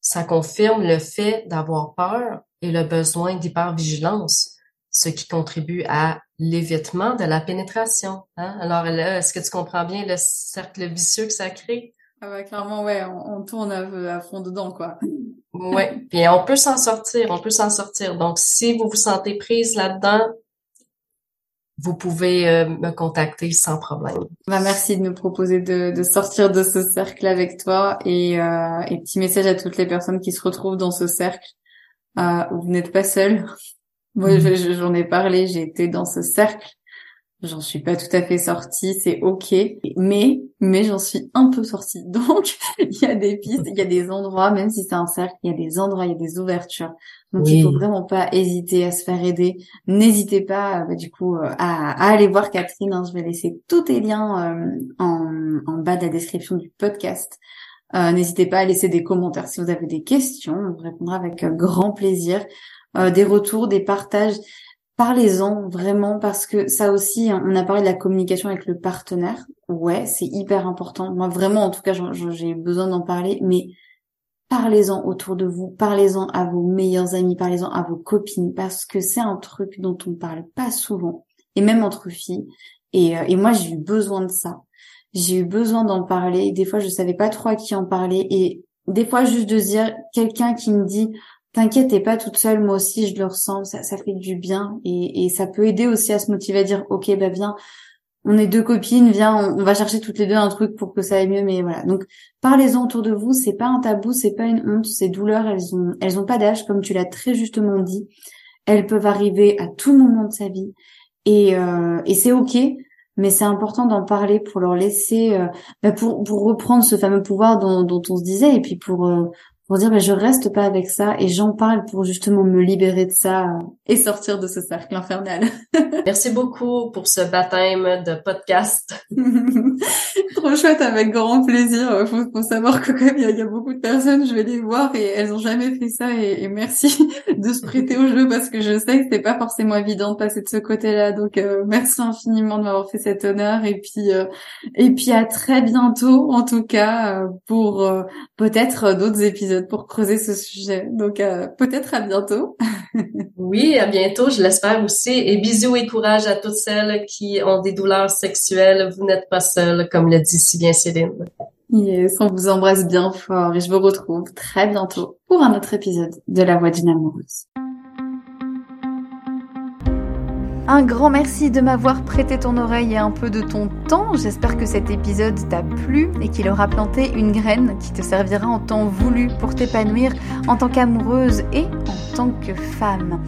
ça confirme le fait d'avoir peur et le besoin d'hypervigilance, ce qui contribue à l'évitement de la pénétration. Hein? Alors est-ce que tu comprends bien le cercle vicieux que ça crée? Ah ouais, clairement, ouais, on, tourne à, fond dedans, quoi. Ouais, puis on peut s'en sortir, on peut s'en sortir. Donc, si vous vous sentez prise là-dedans, vous pouvez euh, me contacter sans problème. Bah, merci de me proposer de, de sortir de ce cercle avec toi et, euh, et petit message à toutes les personnes qui se retrouvent dans ce cercle euh, vous n'êtes pas seul. Moi, mhm. j'en ai parlé, j'ai été dans ce cercle. J'en suis pas tout à fait sortie, c'est ok, mais mais j'en suis un peu sortie. Donc il y a des pistes, il y a des endroits, même si c'est un cercle, il y a des endroits, il y a des ouvertures. Donc il faut vraiment pas hésiter à se faire aider. N'hésitez pas, bah, du coup, euh, à, aller voir Catherine. Hein. Je vais laisser tous tes liens euh, en, en bas de la description du podcast. Euh, n'hésitez pas à laisser des commentaires si vous avez des questions. On vous répondra avec euh, grand plaisir. Euh, des retours, des partages. Parlez-en vraiment parce que ça aussi, hein, on a parlé de la communication avec le partenaire. Ouais, c'est hyper important. Moi, vraiment, en tout cas, j'ai besoin d'en parler. Mais parlez-en autour de vous, parlez-en à vos meilleurs amis, parlez-en à vos copines parce que c'est un truc dont on parle pas souvent et même entre filles. Et, et moi, j'ai eu besoin de ça j'ai eu besoin d'en parler. Des fois, je savais pas trop à qui en parler. Et des fois, juste de dire quelqu'un qui me dit, t'inquiète, t'es pas toute seule, moi aussi, je le ressens, ça, ça fait du bien. Et, et ça peut aider aussi à se motiver à dire, ok, bah viens, on est deux copines, viens, on, va chercher toutes les deux un truc pour que ça aille mieux. Mais voilà. Donc, parlez-en autour de vous. C'est pas un tabou, c'est pas une honte. Ces douleurs, elles ont, elles ont pas d'âge, comme tu l'as très justement dit. Elles peuvent arriver à tout moment de sa vie. Et, euh, et c'est ok mais c'est important d'en parler pour leur laisser, euh, bah, pour, pour reprendre ce fameux pouvoir dont, dont on se disait, et puis pour, euh, pour dire bah, je reste pas avec ça et j'en parle pour justement me libérer de ça et sortir de ce cercle infernal. Merci beaucoup pour ce baptême de podcast. Trop chouette, avec grand plaisir. Faut, faut savoir que comme il y, a beaucoup de personnes, je vais les voir et elles ont jamais fait ça et, merci de se prêter au jeu parce que je sais que c'était pas forcément évident de passer de ce côté-là. Donc euh, merci infiniment de m'avoir fait cet honneur et puis euh, et puis à très bientôt en tout cas euh, pour peut-être d'autres épisodes pour creuser ce sujet. Donc euh, peut-être à bientôt. oui, à bientôt, je l'espère aussi. Et bisous et courage à toutes celles qui ont des douleurs sexuelles. Vous n'êtes pas seules, comme le dit si bien Céline. Yes, on vous embrasse bien fort et je vous retrouve très bientôt pour un autre épisode de La Voix d'une amoureuse. Un grand merci de m'avoir prêté ton oreille et un peu de ton temps. J'espère que cet épisode t'a plu et qu'il aura planté une graine qui te servira en temps voulu pour t'épanouir en tant qu'amoureuse et en tant que femme.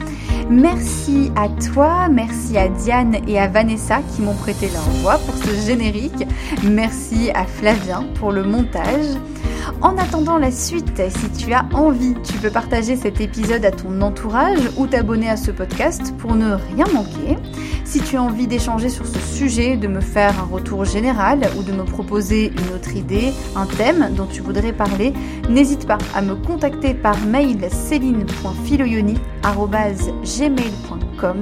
Merci à toi, merci à Diane et à Vanessa qui m'ont prêté leur voix pour ce générique. Merci à Flavien pour le montage. En attendant la suite, si tu as envie, tu peux partager cet épisode à ton entourage ou t'abonner à ce podcast pour ne rien manquer. Si tu as envie d'échanger sur ce sujet, de me faire un retour général ou de me proposer une autre idée, un thème dont tu voudrais parler, n'hésite pas à me contacter par mail céline.filoyoni.gmail.com